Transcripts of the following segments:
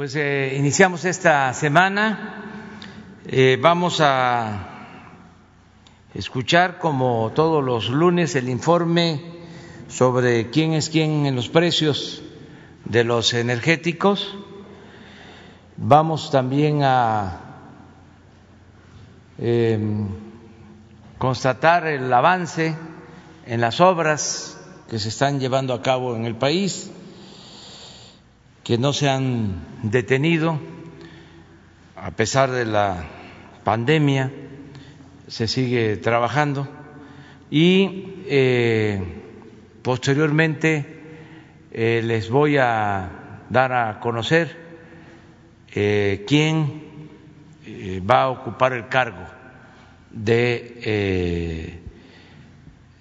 Pues eh, iniciamos esta semana. Eh, vamos a escuchar, como todos los lunes, el informe sobre quién es quién en los precios de los energéticos. Vamos también a em, constatar el avance en las obras que se están llevando a cabo en el país, que no se han detenido a pesar de la pandemia, se sigue trabajando y eh, posteriormente eh, les voy a dar a conocer eh, quién va a ocupar el cargo de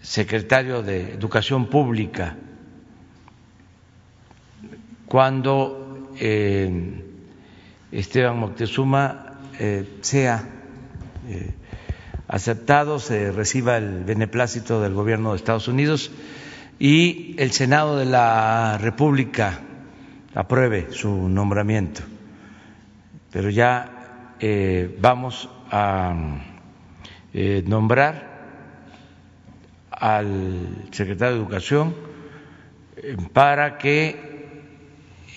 secretario de Educación Pública cuando eh, Esteban Moctezuma eh, sea eh, aceptado, se reciba el beneplácito del gobierno de Estados Unidos y el Senado de la República apruebe su nombramiento. Pero ya vamos a nombrar al secretario de Educación para que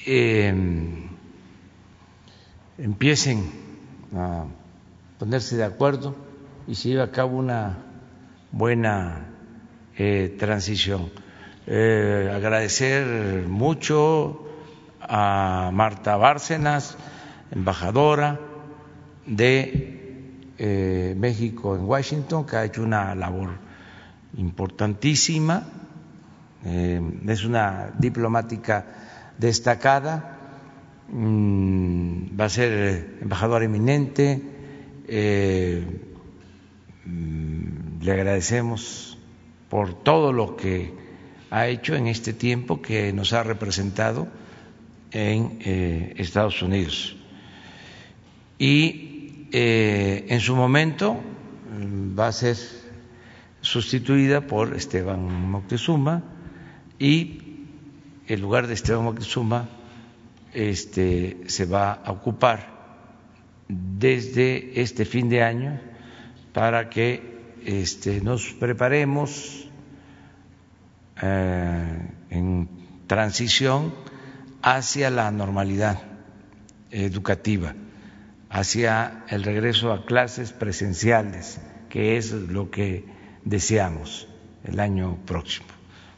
em, empiecen a ponerse de acuerdo y se lleve a cabo una buena eh, transición. Eh, agradecer mucho a Marta Bárcenas, embajadora de México en Washington, que ha hecho una labor importantísima, eh, es una diplomática destacada, mm, va a ser embajadora eminente, eh, mm, le agradecemos por todo lo que ha hecho en este tiempo que nos ha representado en eh, Estados Unidos. Y en su momento mm, va a ser sustituida por Esteban Moctezuma y el lugar de Esteban Moctezuma este, se va a ocupar desde este fin de año para que este, nos preparemos eh, en transición hacia la normalidad educativa, hacia el regreso a clases presenciales, que es lo que deseamos el año próximo.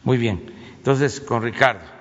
Muy bien, entonces con Ricardo.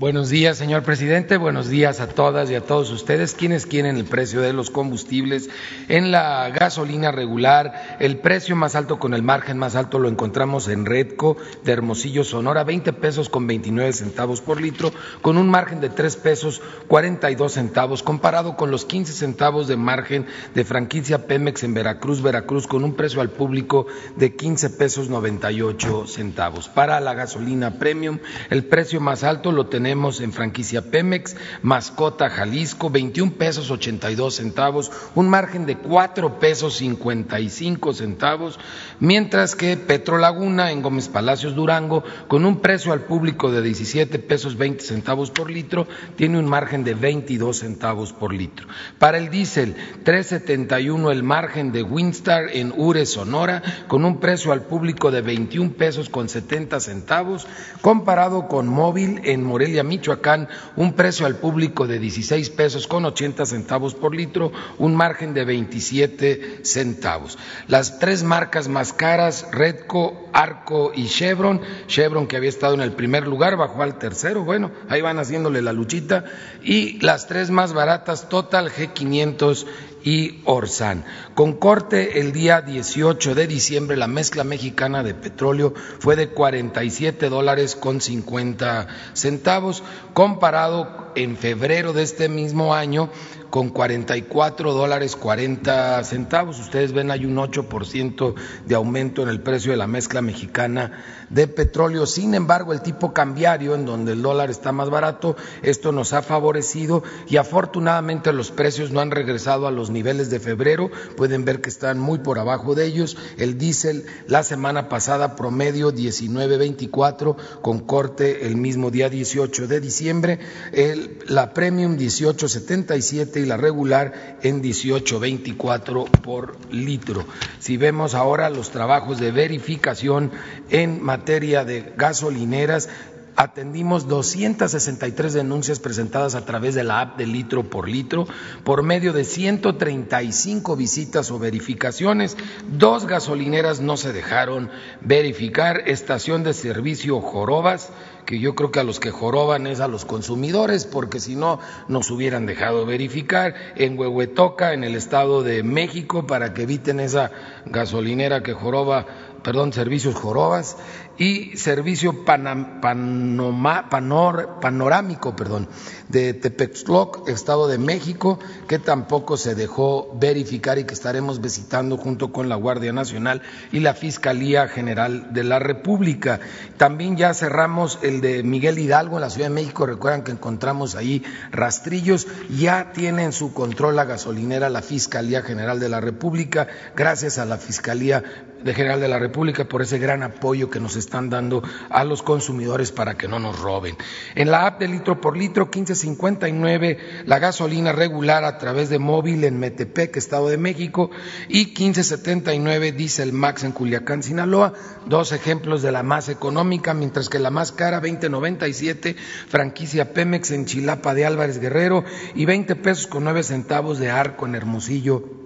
Buenos días, señor presidente. Buenos días a todas y a todos ustedes. ¿Quiénes quieren el precio de los combustibles? En la gasolina regular, el precio más alto con el margen más alto lo encontramos en Redco de Hermosillo, Sonora, 20 pesos con 29 centavos por litro, con un margen de 3 pesos 42 centavos, comparado con los 15 centavos de margen de franquicia Pemex en Veracruz, Veracruz, con un precio al público de 15 pesos 98 centavos. Para la gasolina premium, el precio más alto lo tenemos tenemos en franquicia Pemex, Mascota Jalisco, 21 pesos 82 centavos, un margen de 4 pesos 55 centavos, mientras que Petrolaguna en Gómez Palacios Durango, con un precio al público de 17 pesos 20 centavos por litro, tiene un margen de 22 centavos por litro. Para el diésel, 3.71 el margen de Winstar en Ure, Sonora, con un precio al público de 21 pesos con 70 centavos, comparado con móvil en Morelia Michoacán, un precio al público de 16 pesos con 80 centavos por litro, un margen de 27 centavos. Las tres marcas más caras, Redco, Arco y Chevron, Chevron que había estado en el primer lugar, bajó al tercero, bueno, ahí van haciéndole la luchita, y las tres más baratas, Total, G500 y Orsan. Con corte el día 18 de diciembre, la mezcla mexicana de petróleo fue de 47 dólares con 50 centavos, comparado en febrero de este mismo año con 44 dólares 40 centavos. Ustedes ven, hay un 8% de aumento en el precio de la mezcla mexicana de petróleo. Sin embargo, el tipo cambiario, en donde el dólar está más barato, esto nos ha favorecido y afortunadamente los precios no han regresado a los niveles de febrero. Pueden ver que están muy por abajo de ellos. El diésel la semana pasada promedio 19.24 con corte el mismo día 18 de diciembre. Eh, la Premium 18.77 y la regular en 18.24 por litro. Si vemos ahora los trabajos de verificación en materia de gasolineras, atendimos 263 denuncias presentadas a través de la app de litro por litro por medio de 135 visitas o verificaciones. Dos gasolineras no se dejaron verificar. Estación de servicio Jorobas, que yo creo que a los que joroban es a los consumidores, porque si no nos hubieran dejado verificar. En Huehuetoca, en el Estado de México, para que eviten esa gasolinera que joroba perdón, servicios Jorobas y servicio panorámico perdón, de Tepextloc, Estado de México, que tampoco se dejó verificar y que estaremos visitando junto con la Guardia Nacional y la Fiscalía General de la República. También ya cerramos el de Miguel Hidalgo en la Ciudad de México, recuerdan que encontramos ahí rastrillos, ya tiene en su control la gasolinera la Fiscalía General de la República, gracias a la Fiscalía General de la República por ese gran apoyo que nos están dando a los consumidores para que no nos roben. En la app de litro por litro 1559 la gasolina regular a través de móvil en Metepec, Estado de México y 1579 Diesel Max en Culiacán, Sinaloa, dos ejemplos de la más económica, mientras que la más cara 2097 franquicia Pemex en Chilapa de Álvarez Guerrero y 20 pesos con 9 centavos de Arco en Hermosillo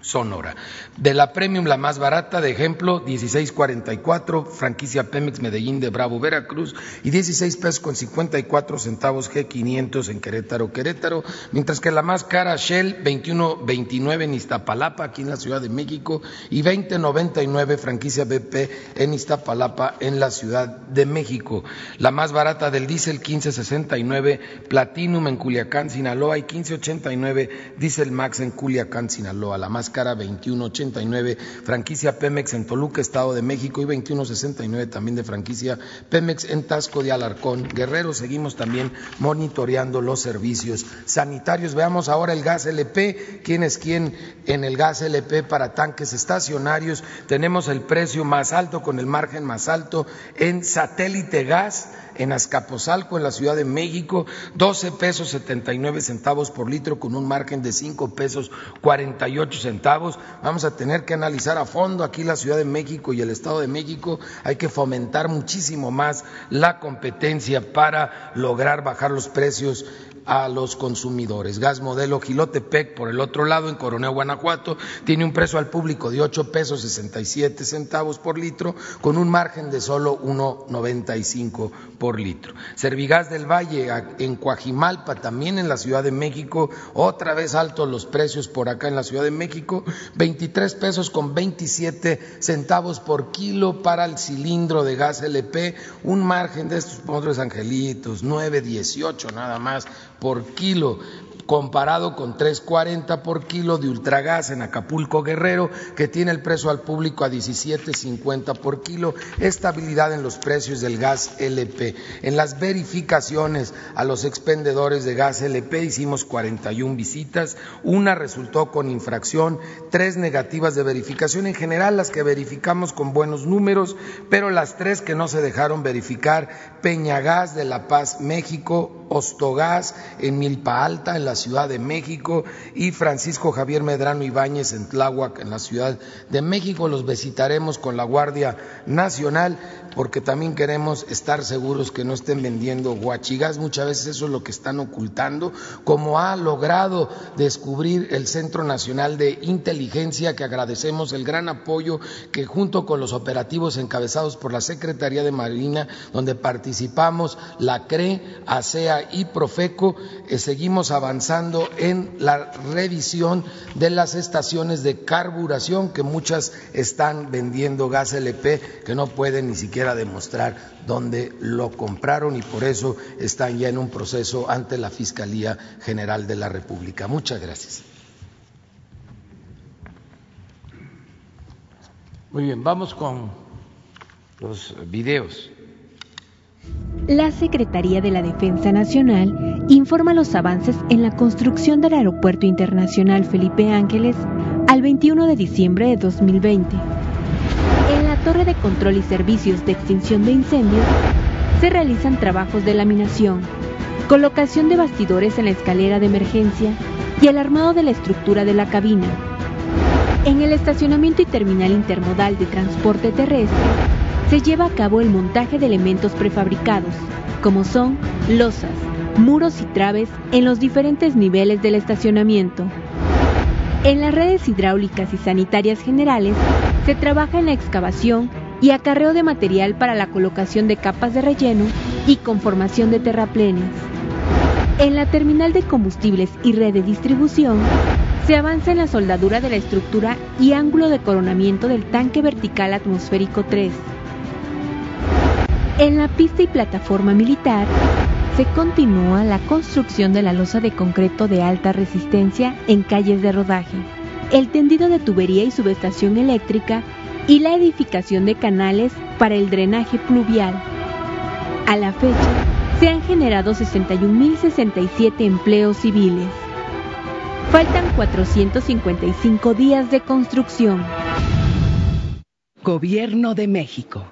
Sonora. De la Premium, la más barata, de ejemplo, 16.44, franquicia Pemex Medellín de Bravo, Veracruz, y 16 pesos con 54 centavos G500 en Querétaro, Querétaro, mientras que la más cara, Shell, 21.29 en Iztapalapa, aquí en la Ciudad de México, y 20.99, franquicia BP en Iztapalapa, en la Ciudad de México. La más barata del diésel, 15.69, Platinum en Culiacán, Sinaloa, y 15.89, Diesel Max en Culiacán, Sinaloa. La más cara 2189, franquicia Pemex en Toluca, Estado de México, y 2169 también de franquicia Pemex en Tasco de Alarcón, Guerrero. Seguimos también monitoreando los servicios sanitarios. Veamos ahora el gas LP. ¿Quién es quién en el gas LP para tanques estacionarios? Tenemos el precio más alto con el margen más alto en satélite gas en Azcapotzalco, en la Ciudad de México, 12 pesos 79 centavos por litro con un margen de 5 pesos 48 centavos. Vamos a tener que analizar a fondo aquí la Ciudad de México y el Estado de México. Hay que fomentar muchísimo más la competencia para lograr bajar los precios a los consumidores. Gas modelo Gilotepec, por el otro lado, en Coronel, Guanajuato, tiene un precio al público de 8 pesos 67 centavos por litro, con un margen de solo 1,95 por litro. Servigas del Valle, en Coajimalpa, también en la Ciudad de México, otra vez altos los precios por acá en la Ciudad de México, 23 pesos con 27 centavos por kilo para el cilindro de gas LP, un margen de estos otros angelitos, 9,18 nada más por kilo comparado con 3.40 por kilo de ultragas en Acapulco Guerrero, que tiene el precio al público a 17.50 por kilo, estabilidad en los precios del gas LP. En las verificaciones a los expendedores de gas LP hicimos 41 visitas, una resultó con infracción, tres negativas de verificación, en general las que verificamos con buenos números, pero las tres que no se dejaron verificar, Peñagas de La Paz, México, Ostogás en Milpa Alta, en la Ciudad de México, y Francisco Javier Medrano Ibáñez en Tláhuac, en la Ciudad de México. Los visitaremos con la Guardia Nacional porque también queremos estar seguros que no estén vendiendo guachigas. Muchas veces eso es lo que están ocultando, como ha logrado descubrir el Centro Nacional de Inteligencia, que agradecemos el gran apoyo que junto con los operativos encabezados por la Secretaría de Marina, donde participamos la CRE, ASEA y Profeco, eh, seguimos avanzando en la revisión de las estaciones de carburación, que muchas están vendiendo gas LP que no pueden ni siquiera demostrar dónde lo compraron y por eso están ya en un proceso ante la Fiscalía General de la República. Muchas gracias. Muy bien, vamos con los videos. La Secretaría de la Defensa Nacional informa los avances en la construcción del Aeropuerto Internacional Felipe Ángeles al 21 de diciembre de 2020. Torre de Control y Servicios de Extinción de Incendios se realizan trabajos de laminación, colocación de bastidores en la escalera de emergencia y el armado de la estructura de la cabina. En el estacionamiento y terminal intermodal de transporte terrestre se lleva a cabo el montaje de elementos prefabricados, como son losas, muros y traves en los diferentes niveles del estacionamiento. En las redes hidráulicas y sanitarias generales se trabaja en la excavación y acarreo de material para la colocación de capas de relleno y conformación de terraplenes. En la terminal de combustibles y red de distribución se avanza en la soldadura de la estructura y ángulo de coronamiento del tanque vertical atmosférico 3. En la pista y plataforma militar se continúa la construcción de la losa de concreto de alta resistencia en calles de rodaje, el tendido de tubería y subestación eléctrica y la edificación de canales para el drenaje pluvial. A la fecha, se han generado 61.067 empleos civiles. Faltan 455 días de construcción. Gobierno de México.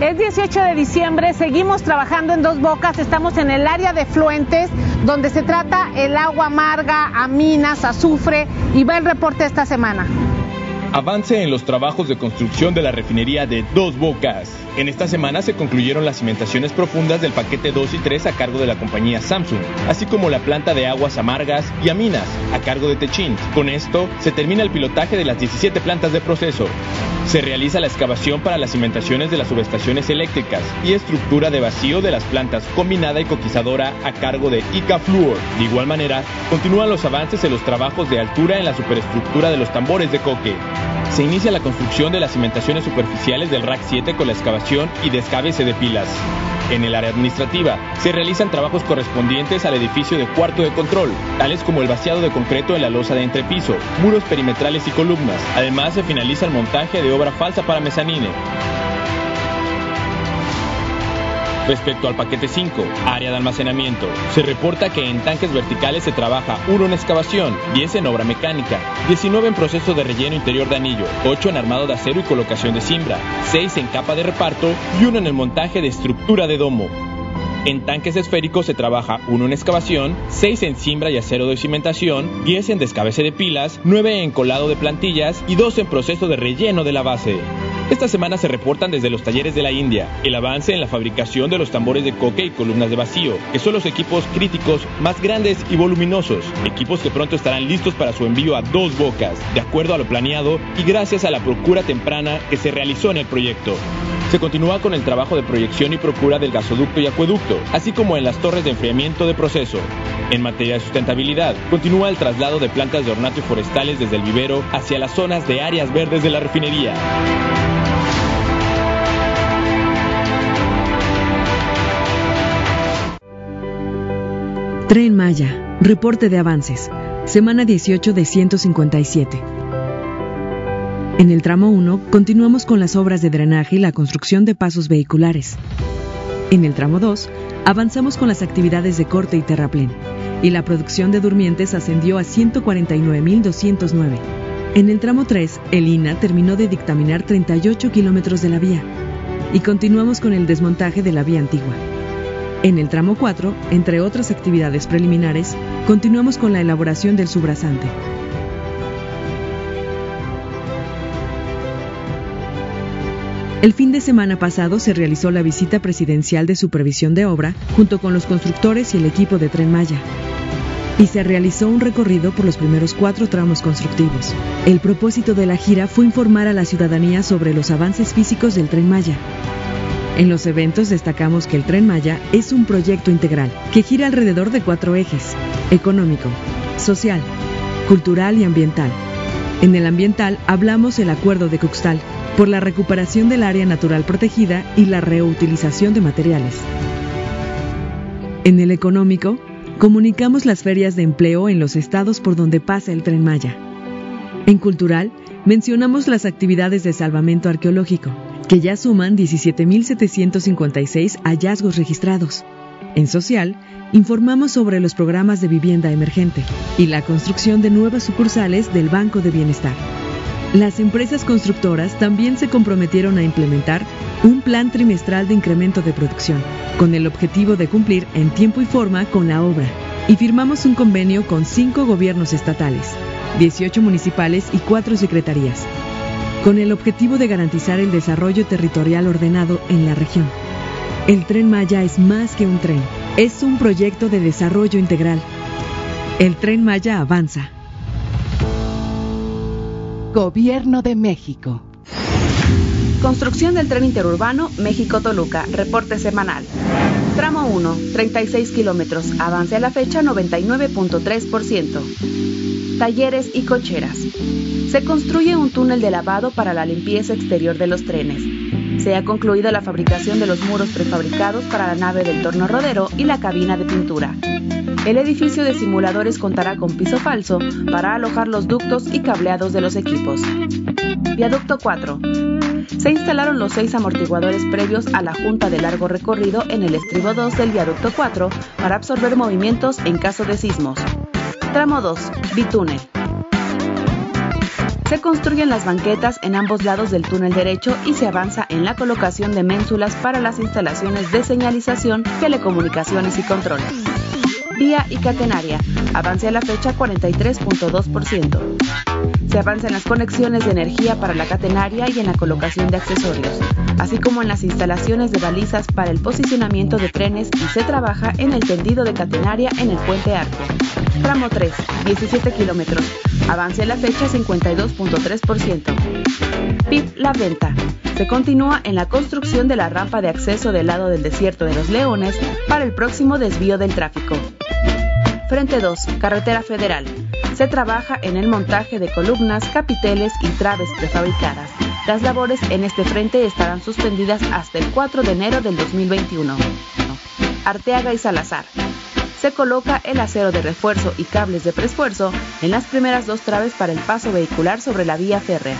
Es 18 de diciembre, seguimos trabajando en Dos Bocas, estamos en el área de fluentes donde se trata el agua amarga, aminas, azufre y va el reporte esta semana. Avance en los trabajos de construcción de la refinería de Dos Bocas. En esta semana se concluyeron las cimentaciones profundas del paquete 2 y 3 a cargo de la compañía Samsung, así como la planta de aguas amargas y aminas a cargo de Techint. Con esto se termina el pilotaje de las 17 plantas de proceso. Se realiza la excavación para las cimentaciones de las subestaciones eléctricas y estructura de vacío de las plantas combinada y coquizadora a cargo de ICA Fluor. De igual manera, continúan los avances en los trabajos de altura en la superestructura de los tambores de coque. Se inicia la construcción de las cimentaciones superficiales del RAC 7 con la excavación y descabece de pilas. En el área administrativa se realizan trabajos correspondientes al edificio de cuarto de control, tales como el vaciado de concreto en la losa de entrepiso, muros perimetrales y columnas. Además se finaliza el montaje de obra falsa para mezanine. Respecto al paquete 5, área de almacenamiento, se reporta que en tanques verticales se trabaja 1 en excavación, 10 en obra mecánica, 19 en proceso de relleno interior de anillo, 8 en armado de acero y colocación de cimbra, 6 en capa de reparto y 1 en el montaje de estructura de domo. En tanques esféricos se trabaja 1 en excavación, 6 en cimbra y acero de cimentación, 10 en descabece de pilas, 9 en colado de plantillas y 2 en proceso de relleno de la base. Esta semana se reportan desde los talleres de la India el avance en la fabricación de los tambores de coque y columnas de vacío, que son los equipos críticos más grandes y voluminosos, equipos que pronto estarán listos para su envío a dos bocas, de acuerdo a lo planeado y gracias a la procura temprana que se realizó en el proyecto. Se continúa con el trabajo de proyección y procura del gasoducto y acueducto, así como en las torres de enfriamiento de proceso. En materia de sustentabilidad, continúa el traslado de plantas de ornato y forestales desde el vivero hacia las zonas de áreas verdes de la refinería. Tren Maya, reporte de avances, semana 18 de 157. En el tramo 1 continuamos con las obras de drenaje y la construcción de pasos vehiculares. En el tramo 2 avanzamos con las actividades de corte y terraplén y la producción de durmientes ascendió a 149.209. En el tramo 3, el INA terminó de dictaminar 38 kilómetros de la vía y continuamos con el desmontaje de la vía antigua. En el tramo 4, entre otras actividades preliminares, continuamos con la elaboración del subrasante. El fin de semana pasado se realizó la visita presidencial de supervisión de obra junto con los constructores y el equipo de Tren Maya. Y se realizó un recorrido por los primeros cuatro tramos constructivos. El propósito de la gira fue informar a la ciudadanía sobre los avances físicos del Tren Maya, en los eventos destacamos que el Tren Maya es un proyecto integral que gira alrededor de cuatro ejes, económico, social, cultural y ambiental. En el ambiental hablamos el acuerdo de Cuxtal por la recuperación del área natural protegida y la reutilización de materiales. En el económico, comunicamos las ferias de empleo en los estados por donde pasa el tren Maya. En cultural, mencionamos las actividades de salvamento arqueológico, que ya suman 17.756 hallazgos registrados. En social, informamos sobre los programas de vivienda emergente y la construcción de nuevas sucursales del Banco de Bienestar. Las empresas constructoras también se comprometieron a implementar un plan trimestral de incremento de producción, con el objetivo de cumplir en tiempo y forma con la obra. Y firmamos un convenio con cinco gobiernos estatales, 18 municipales y cuatro secretarías, con el objetivo de garantizar el desarrollo territorial ordenado en la región. El tren Maya es más que un tren, es un proyecto de desarrollo integral. El tren Maya avanza. Gobierno de México. Construcción del tren interurbano México-Toluca, reporte semanal. Tramo 1, 36 kilómetros, avance a la fecha 99.3%. Talleres y cocheras. Se construye un túnel de lavado para la limpieza exterior de los trenes. Se ha concluido la fabricación de los muros prefabricados para la nave del torno rodero y la cabina de pintura. El edificio de simuladores contará con piso falso para alojar los ductos y cableados de los equipos. Viaducto 4. Se instalaron los seis amortiguadores previos a la junta de largo recorrido en el estribo 2 del viaducto 4 para absorber movimientos en caso de sismos. Tramo 2. Bitúnel. Se construyen las banquetas en ambos lados del túnel derecho y se avanza en la colocación de ménsulas para las instalaciones de señalización, telecomunicaciones y control vía y catenaria. Avance a la fecha 43.2%. Se avanza en las conexiones de energía para la catenaria y en la colocación de accesorios, así como en las instalaciones de balizas para el posicionamiento de trenes y se trabaja en el tendido de catenaria en el puente Arco. Tramo 3, 17 kilómetros. Avance la fecha 52.3%. PIB La Venta. Se continúa en la construcción de la rampa de acceso del lado del desierto de los Leones para el próximo desvío del tráfico. Frente 2, Carretera Federal. Se trabaja en el montaje de columnas, capiteles y traves prefabricadas. Las labores en este frente estarán suspendidas hasta el 4 de enero del 2021. Arteaga y Salazar. Se coloca el acero de refuerzo y cables de preesfuerzo en las primeras dos traves para el paso vehicular sobre la vía férrea.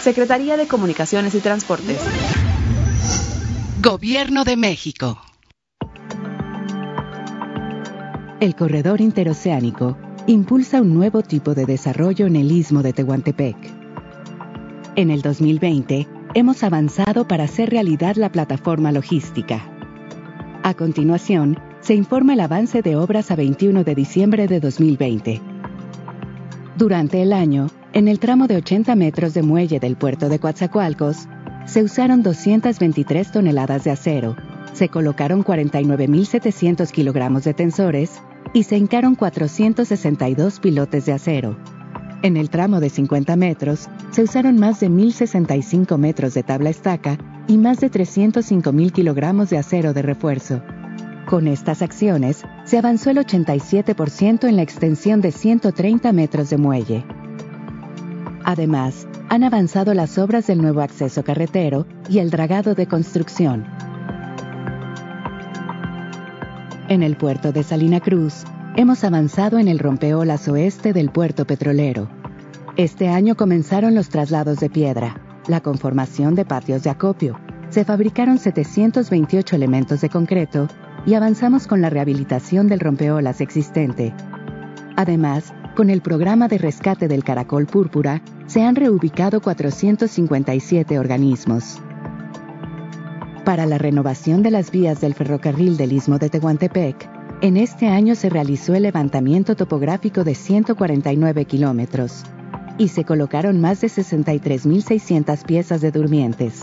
Secretaría de Comunicaciones y Transportes. Gobierno de México. El corredor interoceánico impulsa un nuevo tipo de desarrollo en el istmo de Tehuantepec. En el 2020, hemos avanzado para hacer realidad la plataforma logística. A continuación, se informa el avance de obras a 21 de diciembre de 2020. Durante el año, en el tramo de 80 metros de muelle del puerto de Coatzacoalcos, se usaron 223 toneladas de acero, se colocaron 49.700 kilogramos de tensores y se hincaron 462 pilotes de acero. En el tramo de 50 metros, se usaron más de 1.065 metros de tabla estaca y más de 305.000 kilogramos de acero de refuerzo. Con estas acciones, se avanzó el 87% en la extensión de 130 metros de muelle. Además, han avanzado las obras del nuevo acceso carretero y el dragado de construcción. En el puerto de Salina Cruz, hemos avanzado en el rompeolas oeste del puerto petrolero. Este año comenzaron los traslados de piedra, la conformación de patios de acopio, se fabricaron 728 elementos de concreto y avanzamos con la rehabilitación del rompeolas existente. Además, con el programa de rescate del caracol púrpura, se han reubicado 457 organismos. Para la renovación de las vías del ferrocarril del Istmo de Tehuantepec, en este año se realizó el levantamiento topográfico de 149 kilómetros y se colocaron más de 63.600 piezas de durmientes.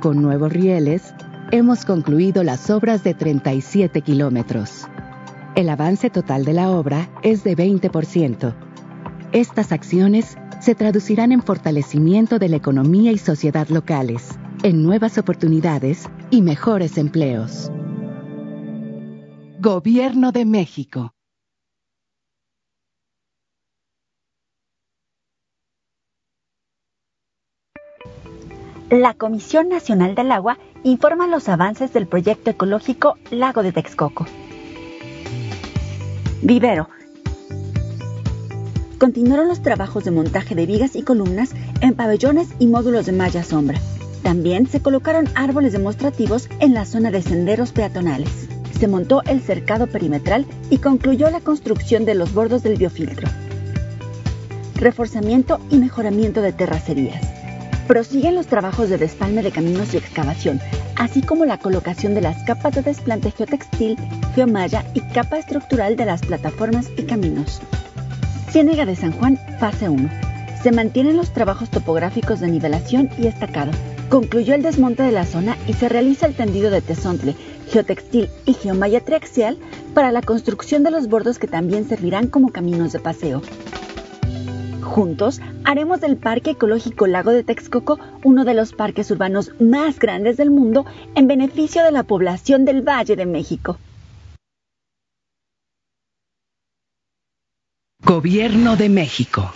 Con nuevos rieles, hemos concluido las obras de 37 kilómetros. El avance total de la obra es de 20%. Estas acciones se traducirán en fortalecimiento de la economía y sociedad locales en nuevas oportunidades y mejores empleos. Gobierno de México. La Comisión Nacional del Agua informa los avances del proyecto ecológico Lago de Texcoco. Vivero. Continuaron los trabajos de montaje de vigas y columnas en pabellones y módulos de malla sombra también se colocaron árboles demostrativos en la zona de senderos peatonales. Se montó el cercado perimetral y concluyó la construcción de los bordos del biofiltro. reforzamiento y mejoramiento de terracerías. Prosiguen los trabajos de despalme de caminos y excavación, así como la colocación de las capas de desplante geotextil, geomalla y capa estructural de las plataformas y caminos. Ciénega de San Juan, fase 1. Se mantienen los trabajos topográficos de nivelación y estacado. Concluyó el desmonte de la zona y se realiza el tendido de tesontle, geotextil y geomalla triaxial para la construcción de los bordos que también servirán como caminos de paseo. Juntos haremos del Parque Ecológico Lago de Texcoco uno de los parques urbanos más grandes del mundo en beneficio de la población del Valle de México. Gobierno de México.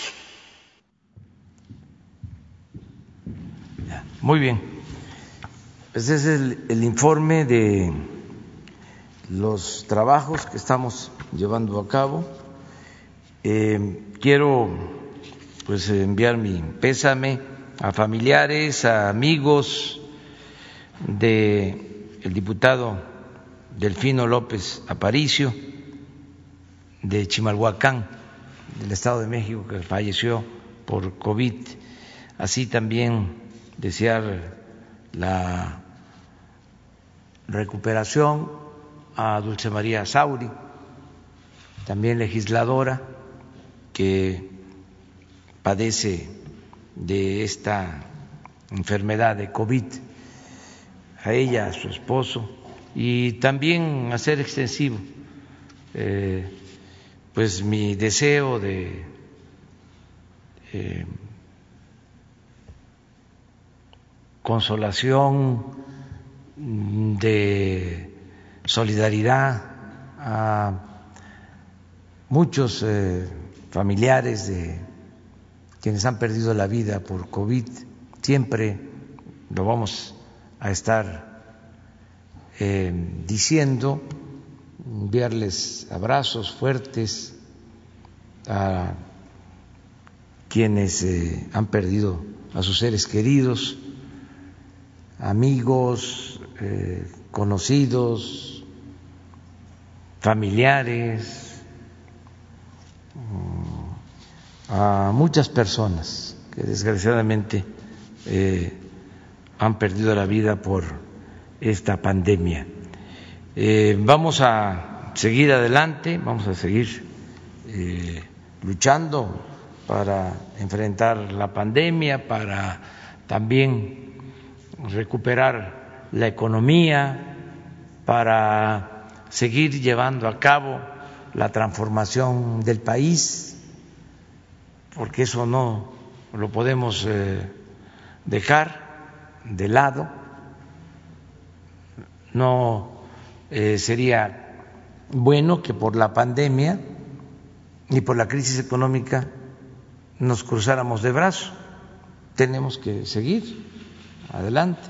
Muy bien. Ese es el, el informe de los trabajos que estamos llevando a cabo. Eh, quiero pues enviar mi pésame a familiares, a amigos de el diputado Delfino López Aparicio de Chimalhuacán, del Estado de México, que falleció por COVID. Así también desear la recuperación a Dulce María Sauri, también legisladora que padece de esta enfermedad de COVID, a ella, a su esposo, y también hacer extensivo. Eh, pues mi deseo de eh, consolación, de solidaridad a muchos eh, familiares de quienes han perdido la vida por COVID, siempre lo vamos a estar eh, diciendo, enviarles abrazos fuertes a quienes eh, han perdido a sus seres queridos, amigos, eh, conocidos, familiares, a muchas personas que desgraciadamente eh, han perdido la vida por esta pandemia. Eh, vamos a seguir adelante, vamos a seguir eh, luchando para enfrentar la pandemia, para también recuperar la economía, para seguir llevando a cabo la transformación del país porque eso no lo podemos eh, dejar de lado, no eh, sería bueno que por la pandemia y por la crisis económica nos cruzáramos de brazos. Tenemos que seguir adelante,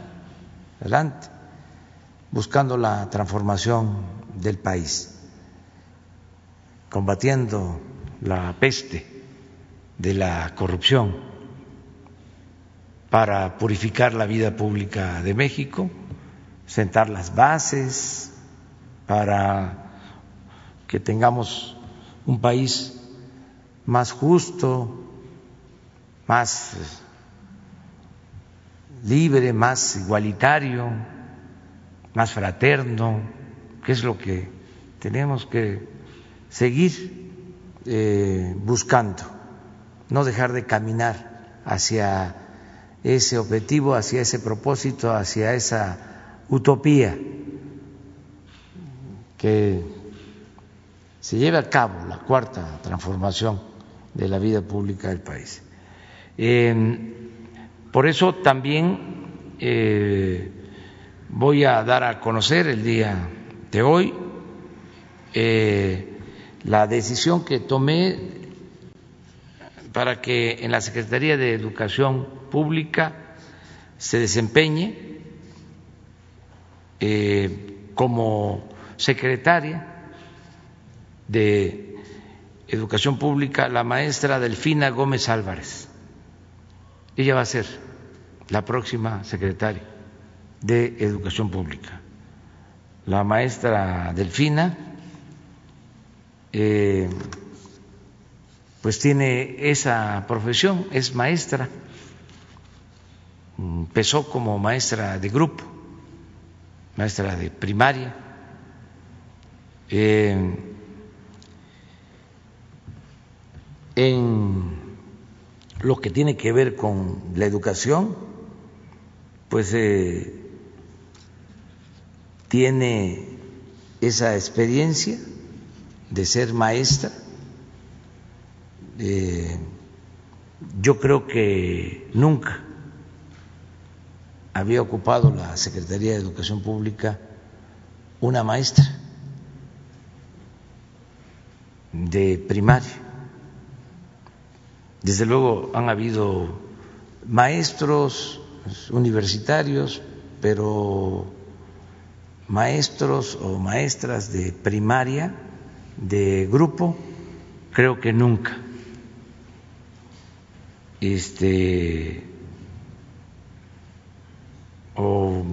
adelante, buscando la transformación del país, combatiendo la peste de la corrupción para purificar la vida pública de México, sentar las bases para que tengamos un país más justo, más libre, más igualitario, más fraterno, que es lo que tenemos que seguir eh, buscando no dejar de caminar hacia ese objetivo, hacia ese propósito, hacia esa utopía, que se lleve a cabo la cuarta transformación de la vida pública del país. por eso también eh, voy a dar a conocer el día de hoy eh, la decisión que tomé para que en la Secretaría de Educación Pública se desempeñe eh, como secretaria de Educación Pública la maestra Delfina Gómez Álvarez. Ella va a ser la próxima secretaria de Educación Pública. La maestra Delfina eh, pues tiene esa profesión, es maestra, empezó como maestra de grupo, maestra de primaria. Eh, en lo que tiene que ver con la educación, pues eh, tiene esa experiencia de ser maestra. Eh, yo creo que nunca había ocupado la Secretaría de Educación Pública una maestra de primaria. Desde luego han habido maestros universitarios, pero maestros o maestras de primaria, de grupo, creo que nunca. Este o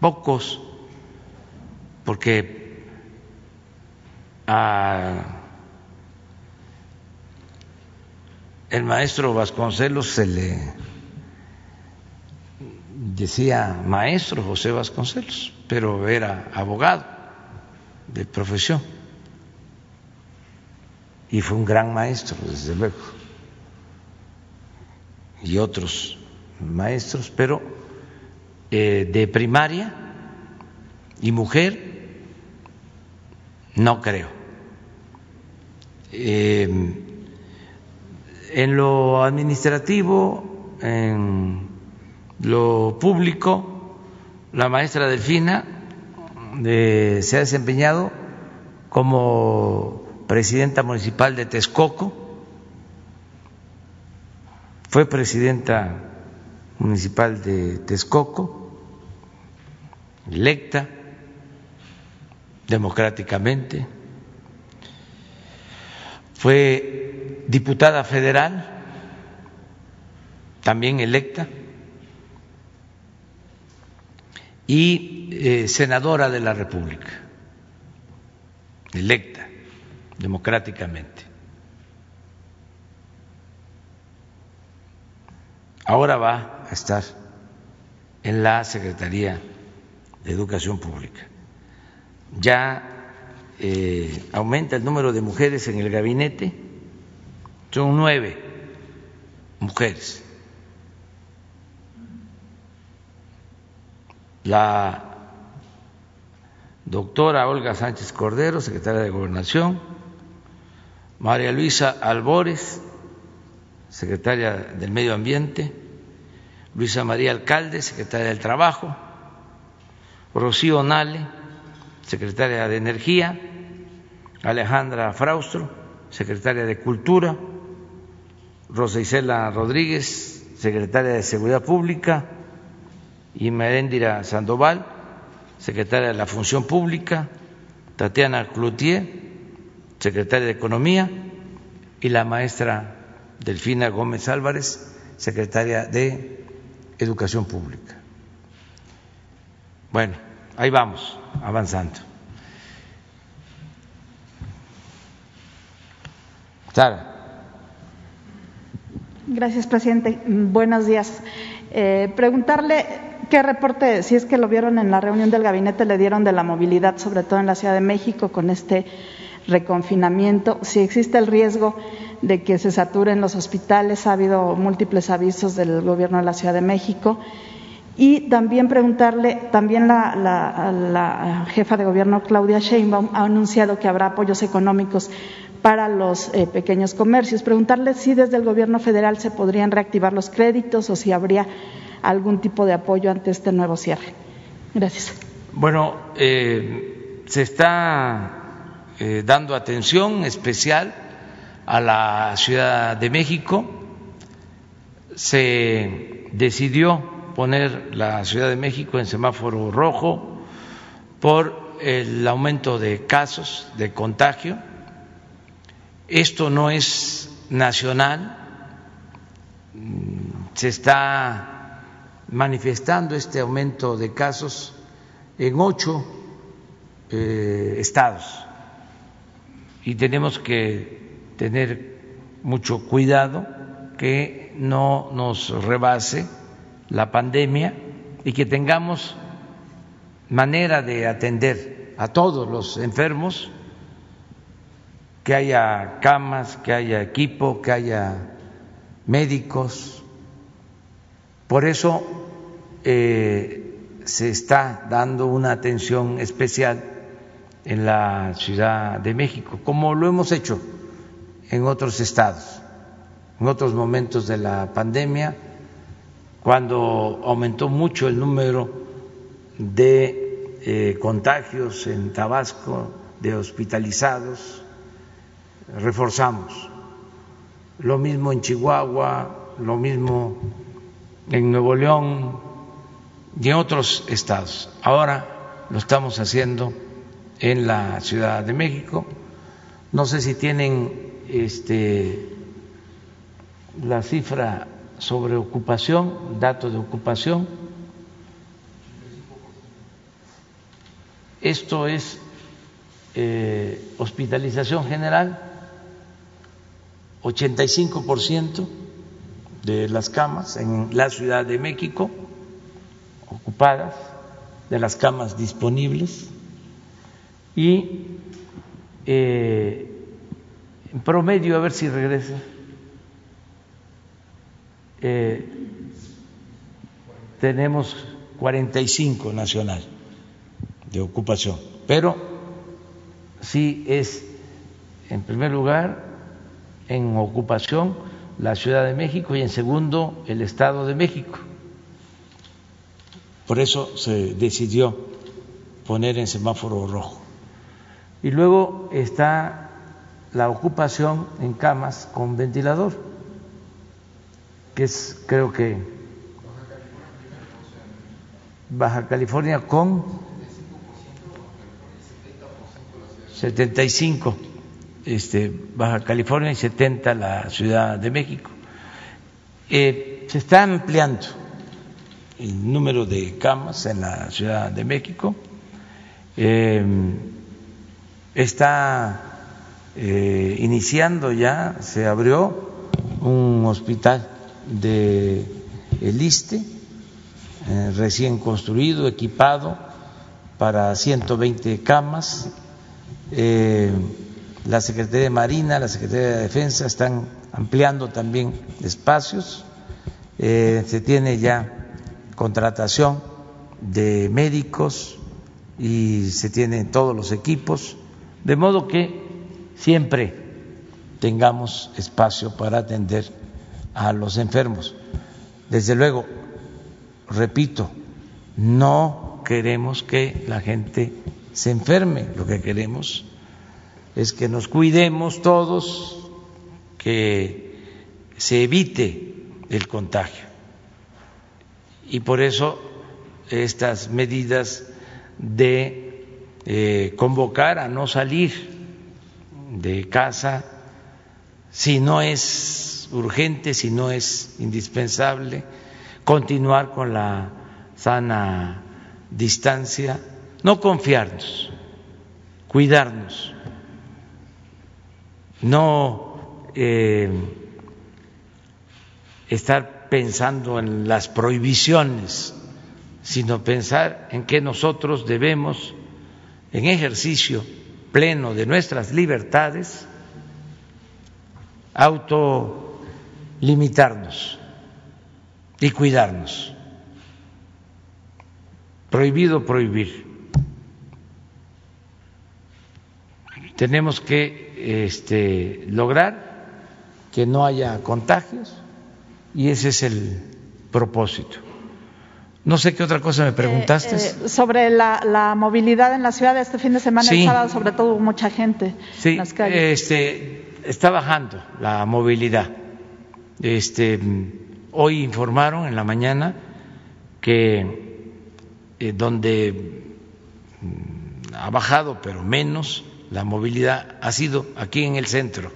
pocos, porque a el maestro Vasconcelos se le decía maestro José Vasconcelos, pero era abogado de profesión y fue un gran maestro, desde luego, y otros maestros, pero eh, de primaria y mujer, no creo. Eh, en lo administrativo, en lo público, la maestra Delfina eh, se ha desempeñado como presidenta municipal de Texcoco, fue presidenta municipal de Texcoco, electa democráticamente, fue diputada federal, también electa, y eh, senadora de la República, electa democráticamente. Ahora va a estar en la Secretaría de Educación Pública. Ya eh, aumenta el número de mujeres en el gabinete, son nueve mujeres. la doctora Olga Sánchez Cordero, secretaria de Gobernación, María Luisa Albores, secretaria del Medio Ambiente, Luisa María Alcalde, secretaria del Trabajo, Rocío Nale, secretaria de Energía, Alejandra Fraustro, secretaria de Cultura, Rosa Isela Rodríguez, secretaria de Seguridad Pública, y Merendira Sandoval, secretaria de la Función Pública, Tatiana Cloutier, secretaria de Economía, y la maestra Delfina Gómez Álvarez, secretaria de Educación Pública. Bueno, ahí vamos, avanzando. Sara. Gracias, presidente. Buenos días. Eh, preguntarle ¿Qué reporte, si es que lo vieron en la reunión del gabinete, le dieron de la movilidad, sobre todo en la Ciudad de México, con este reconfinamiento? Si existe el riesgo de que se saturen los hospitales, ha habido múltiples avisos del Gobierno de la Ciudad de México. Y también preguntarle, también la, jefa de gobierno Claudia Sheinbaum ha anunciado que habrá apoyos económicos para los eh, pequeños comercios. Preguntarle si desde el gobierno federal se podrían reactivar los créditos o si habría algún tipo de apoyo ante este nuevo cierre. Gracias. Bueno, eh, se está eh, dando atención especial a la Ciudad de México. Se decidió poner la Ciudad de México en semáforo rojo por el aumento de casos de contagio. Esto no es nacional, se está manifestando este aumento de casos en ocho eh, estados y tenemos que tener mucho cuidado que no nos rebase la pandemia y que tengamos manera de atender a todos los enfermos, que haya camas, que haya equipo, que haya médicos. Por eso eh, se está dando una atención especial en la Ciudad de México, como lo hemos hecho en otros estados, en otros momentos de la pandemia, cuando aumentó mucho el número de eh, contagios en Tabasco, de hospitalizados, reforzamos. Lo mismo en Chihuahua, lo mismo en Nuevo León y en otros estados. Ahora lo estamos haciendo en la Ciudad de México. No sé si tienen este, la cifra sobre ocupación, datos de ocupación. Esto es eh, hospitalización general, 85% de las camas en la Ciudad de México ocupadas, de las camas disponibles y eh, en promedio, a ver si regresa, eh, tenemos 45 nacional de ocupación, pero sí es, en primer lugar, en ocupación la Ciudad de México y en segundo el Estado de México. Por eso se decidió poner en semáforo rojo. Y luego está la ocupación en camas con ventilador, que es creo que Baja California con 75 este, Baja California y 70 la Ciudad de México. Eh, se está ampliando el número de camas en la Ciudad de México. Eh, está eh, iniciando ya, se abrió un hospital de el ISTE, eh, recién construido, equipado para 120 camas. Eh, la Secretaría de Marina, la Secretaría de Defensa están ampliando también espacios. se tiene ya contratación de médicos y se tienen todos los equipos de modo que siempre tengamos espacio para atender a los enfermos. Desde luego, repito, no queremos que la gente se enferme, lo que queremos es que nos cuidemos todos, que se evite el contagio. Y por eso estas medidas de eh, convocar a no salir de casa si no es urgente, si no es indispensable, continuar con la sana distancia, no confiarnos, cuidarnos, no eh, estar pensando en las prohibiciones, sino pensar en que nosotros debemos en ejercicio pleno de nuestras libertades, autolimitarnos y cuidarnos. Prohibido prohibir. Tenemos que este, lograr que no haya contagios y ese es el propósito. No sé qué otra cosa me preguntaste. Eh, eh, sobre la, movilidad en la ciudad este fin de semana, el sábado, sobre todo, hubo mucha gente en las calles. Este, está bajando la movilidad. Este, hoy informaron en la mañana que eh, donde mm, ha bajado, pero menos, la movilidad ha sido aquí en el centro,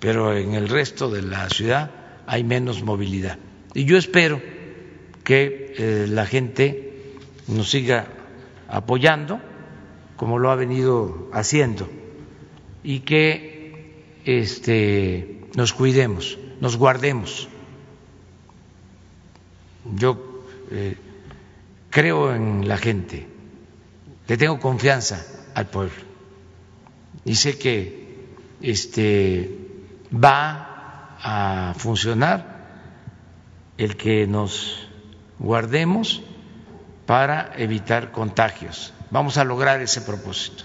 pero en el resto de la ciudad hay menos movilidad. Y yo espero que eh, la gente nos siga apoyando como lo ha venido haciendo y que este, nos cuidemos, nos guardemos. Yo eh, creo en la gente, le tengo confianza al pueblo y sé que este, va a funcionar el que nos guardemos para evitar contagios. Vamos a lograr ese propósito.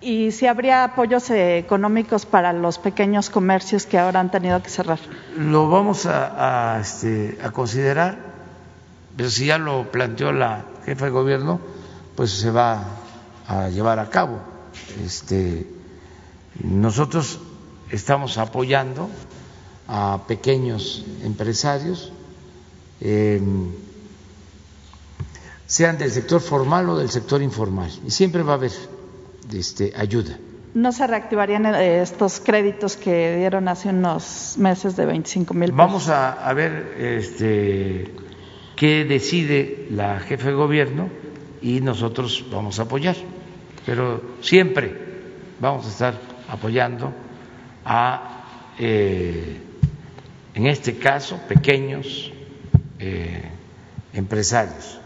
¿Y si habría apoyos económicos para los pequeños comercios que ahora han tenido que cerrar? Lo vamos a, este, a considerar, pero si ya lo planteó la jefa de gobierno, pues se va a llevar a cabo. Este, nosotros estamos apoyando a pequeños empresarios, em, sean del sector formal o del sector informal, y siempre va a haber este, ayuda. ¿No se reactivarían eh, estos créditos que dieron hace unos meses de 25 mil pesos? Vamos a, ver este, qué decide la jefe de gobierno y nosotros vamos a apoyar, pero siempre vamos a estar apoyando a, eh, en este caso, pequeños eh, empresarios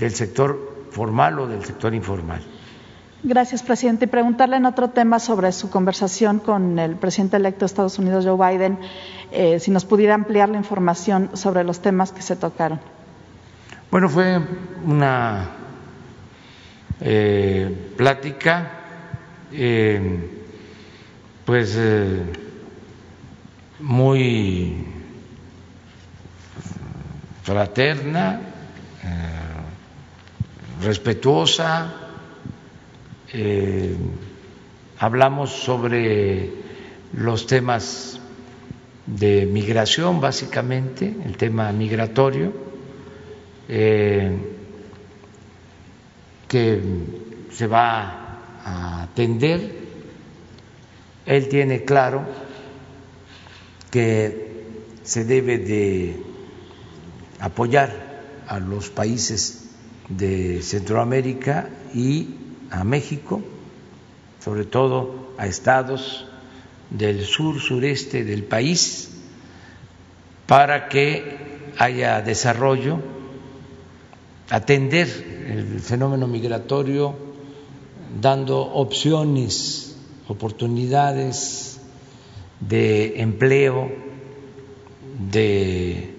del sector formal o del sector informal. Gracias, presidente. Y preguntarle en otro tema sobre su conversación con el presidente electo de Estados Unidos, Joe Biden, eh, si nos pudiera ampliar la información sobre los temas que se tocaron. Bueno, fue una plática eh, pues eh, muy fraterna, eh, respetuosa, hablamos sobre los temas de migración, básicamente, el tema migratorio, que se va a atender. Él tiene claro que se debe de apoyar a los países de Centroamérica y a México, sobre todo a estados del sur sureste del país, para que haya desarrollo, atender el fenómeno migratorio dando opciones, oportunidades de empleo, de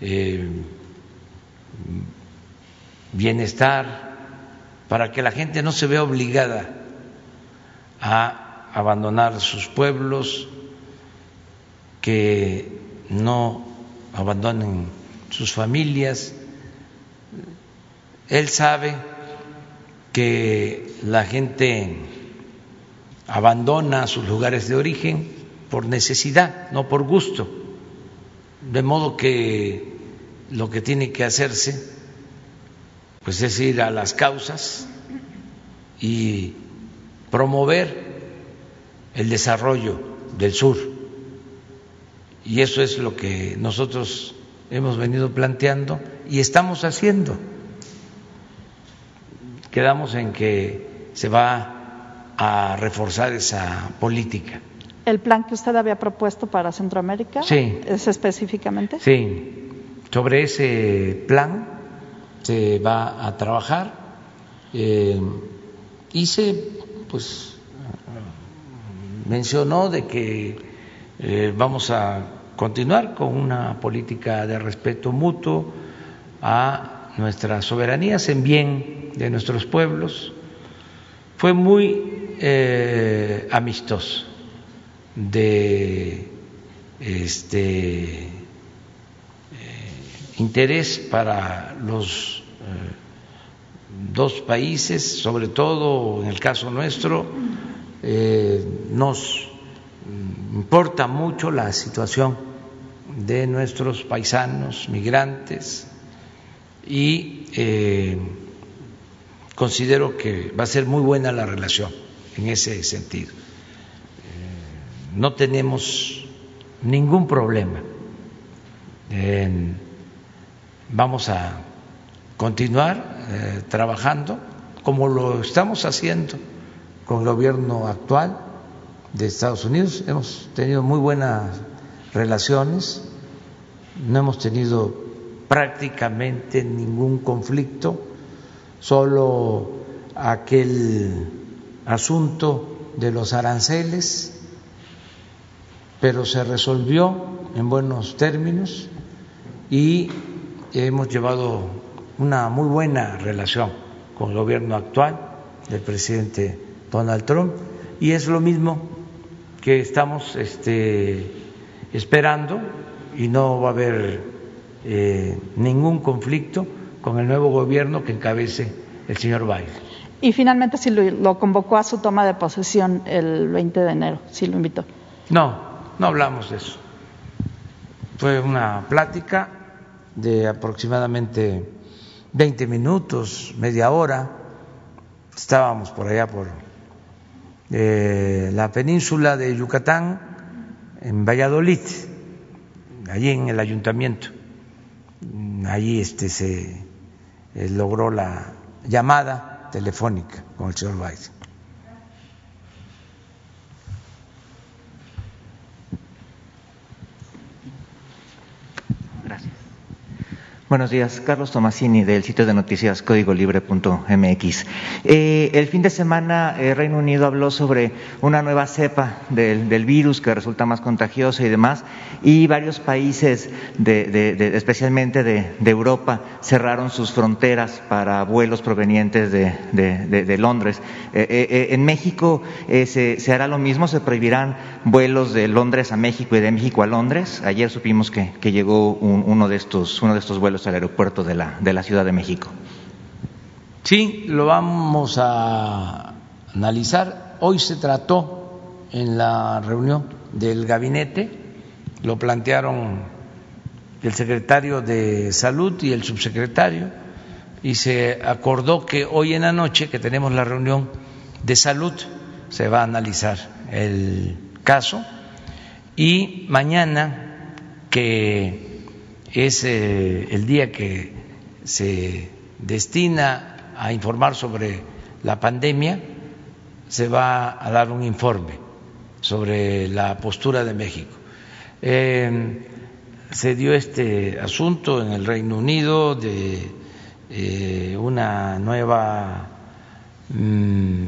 eh, bienestar, para que la gente no se vea obligada a abandonar sus pueblos, que no abandonen sus familias. Él sabe que la gente abandona sus lugares de origen por necesidad, no por gusto. De modo que lo que tiene que hacerse pues es ir a las causas y promover el desarrollo del sur. Y eso es lo que nosotros hemos venido planteando y estamos haciendo quedamos en que se va a reforzar esa política. ¿El plan que usted había propuesto para Centroamérica? Sí. ¿Es específicamente? Sí. Sobre ese plan se va a trabajar eh, y se, pues, mencionó de que eh, vamos a continuar con una política de respeto mutuo a nuestras soberanías en bien de nuestros pueblos, fue muy eh, amistoso, de este interés para los eh, dos países, sobre todo en el caso nuestro, nos importa mucho la situación de nuestros paisanos migrantes y considero que va a ser muy buena la relación en ese sentido. Eh, no tenemos ningún problema. Vamos a continuar eh, trabajando como lo estamos haciendo con el gobierno actual de Estados Unidos. Hemos tenido muy buenas relaciones, no hemos tenido prácticamente ningún conflicto, solo aquel asunto de los aranceles, pero se resolvió en buenos términos y hemos llevado una muy buena relación con el gobierno actual del presidente Donald Trump y es lo mismo que estamos este, esperando y no va a haber eh, ningún conflicto con el nuevo gobierno que encabece el señor Biden. Y finalmente, si lo, convocó a su toma de posesión el 20 de enero, si lo invitó. No, no hablamos de eso. Fue una plática de aproximadamente 20 minutos, media hora. Estábamos por allá por eh, la península de Yucatán, en Valladolid, allí en el ayuntamiento. Allí este, se eh, logró la llamada telefónica con el señor Biden. Buenos días, Carlos Tomasini del sitio de noticias códigolibre.mx. Eh, el fin de semana eh, Reino Unido habló sobre una nueva cepa del, virus que resulta más contagiosa y demás, y varios países, de, especialmente de, Europa, cerraron sus fronteras para vuelos provenientes de, Londres. Eh, en México se, hará lo mismo, se prohibirán vuelos de Londres a México y de México a Londres. Ayer supimos que, llegó uno de estos, uno de estos vuelos al aeropuerto de la, de la Ciudad de México. Sí, lo vamos a analizar. Hoy se trató en la reunión del gabinete, lo plantearon el secretario de Salud y el subsecretario, y se acordó que hoy en la noche, que tenemos la reunión de salud, se va a analizar el caso, y mañana que es eh, el día que se destina a informar sobre la pandemia, se va a dar un informe sobre la postura de México. Eh, se dio este asunto en el Reino Unido de eh, una nueva mm,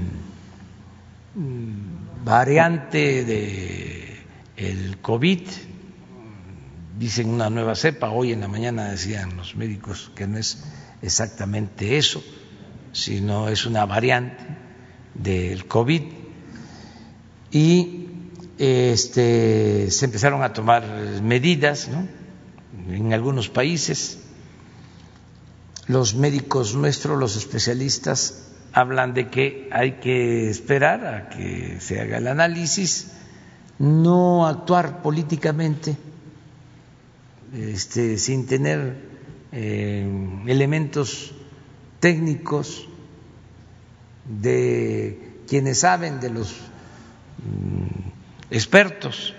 variante de el COVID dicen una nueva cepa, hoy en la mañana decían los médicos que no es exactamente eso, sino es una variante del COVID. Y este, se empezaron a tomar medidas en algunos países. Los médicos nuestros, los especialistas, hablan de que hay que esperar a que se haga el análisis, no actuar políticamente este, sin tener eh, elementos técnicos de quienes saben, de los mm, expertos,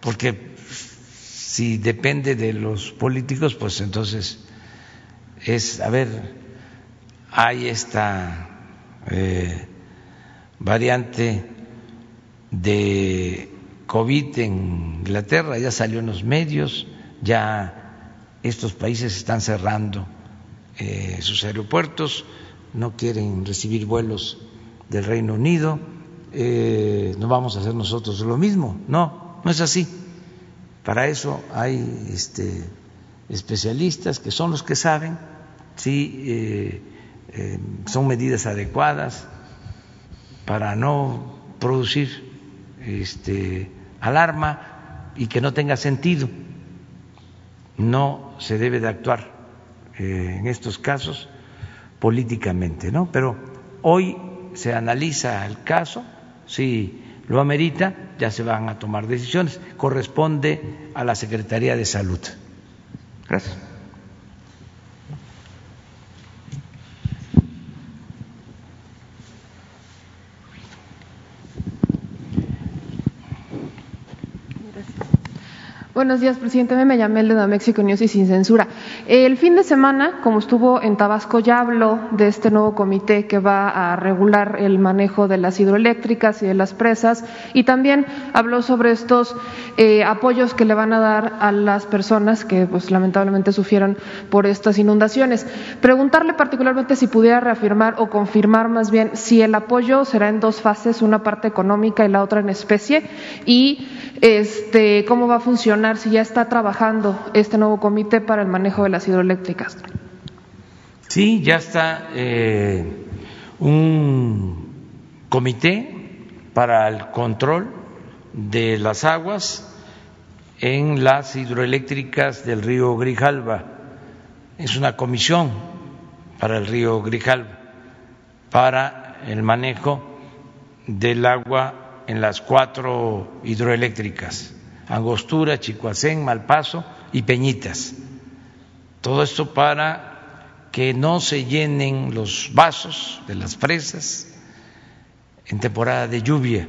porque si depende de los políticos, pues entonces es, a ver, hay esta eh, variante de COVID en Inglaterra, ya salió en los medios, ya estos países están cerrando eh, sus aeropuertos, no quieren recibir vuelos del Reino Unido, eh, no vamos a hacer nosotros lo mismo, no, no es así. Para eso hay este, especialistas que son los que saben si eh, son medidas adecuadas para no producir este, alarma y que no tenga sentido no se debe de actuar eh, en estos casos políticamente, ¿no? Pero hoy se analiza el caso, si lo amerita, ya se van a tomar decisiones. Corresponde a la Secretaría de Salud. Gracias. Buenos días, presidente. Me llamé el de México News y sin censura. El fin de semana, como estuvo en Tabasco, ya habló de este nuevo comité que va a regular el manejo de las hidroeléctricas y de las presas y también habló sobre estos eh, apoyos que le van a dar a las personas que, pues, lamentablemente sufrieron por estas inundaciones. Preguntarle particularmente si pudiera reafirmar o confirmar más bien si el apoyo será en dos fases, una parte económica y la otra en especie y este, cómo va a funcionar, si ya está trabajando este nuevo comité para el manejo de las hidroeléctricas. Sí, ya está eh, un comité para el control de las aguas en las hidroeléctricas del río Grijalva. Es una comisión para el río Grijalva, para el manejo del agua en las cuatro hidroeléctricas, Angostura, Chicoacén, Malpaso y Peñitas. Todo esto para que no se llenen los vasos de las presas en temporada de lluvia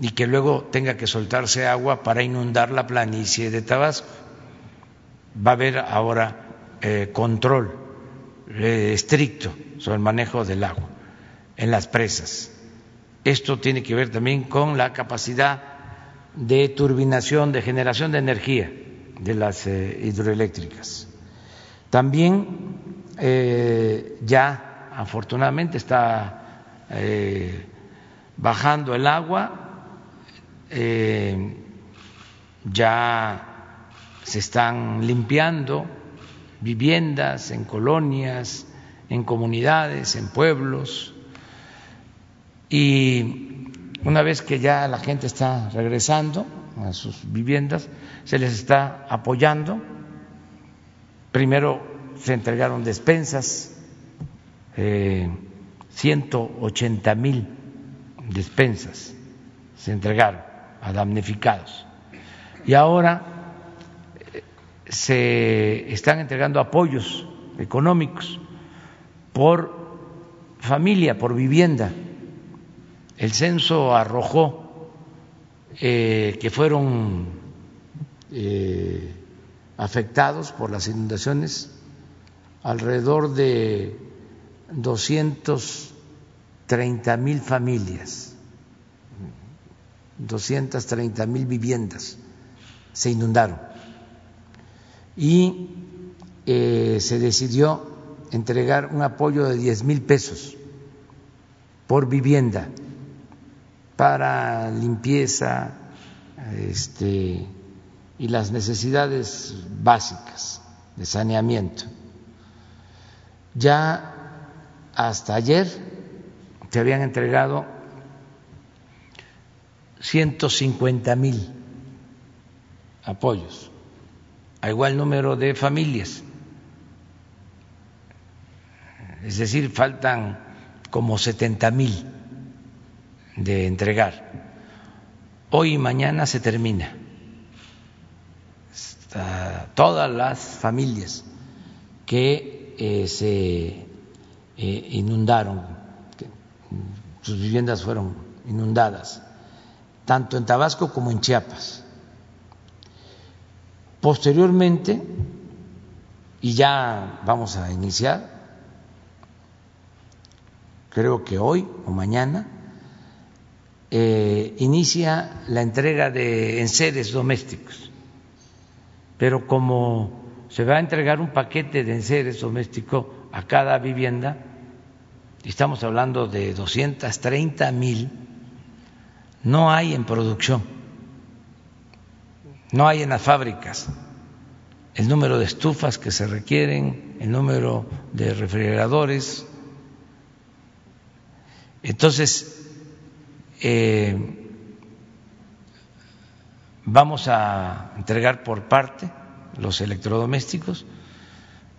y que luego tenga que soltarse agua para inundar la planicie de Tabasco. Va a haber ahora eh, control eh, estricto sobre el manejo del agua en las presas esto tiene que ver también con la capacidad de turbinación, de generación de energía de las eh, hidroeléctricas. También eh, ya afortunadamente está eh, bajando el agua, ya se están limpiando viviendas en colonias, en comunidades, en pueblos y una vez que ya la gente está regresando a sus viviendas, se les está apoyando. Primero se entregaron despensas, eh, 180 mil despensas se entregaron a damnificados. Y ahora eh, se están entregando apoyos económicos por familia, por vivienda el censo arrojó eh, que fueron eh, afectados por las inundaciones alrededor de 230 mil familias, 230 mil viviendas se inundaron. Y eh, se decidió entregar un apoyo de 10 mil pesos por vivienda para limpieza este, y las necesidades básicas de saneamiento. Ya hasta ayer se habían entregado 150 mil apoyos a igual número de familias. Es decir, faltan como 70 mil de entregar. Hoy y mañana se termina. todas las familias que eh, se eh, inundaron, sus viviendas fueron inundadas, tanto en Tabasco como en Chiapas. Posteriormente, y ya vamos a iniciar, creo que hoy o mañana, eh, inicia la entrega de enseres domésticos, pero como se va a entregar un paquete de enseres domésticos a cada vivienda, estamos hablando de 230 mil, no hay en producción, no hay en las fábricas el número de estufas que se requieren, el número de refrigeradores. Entonces, eh, vamos a entregar por parte los electrodomésticos.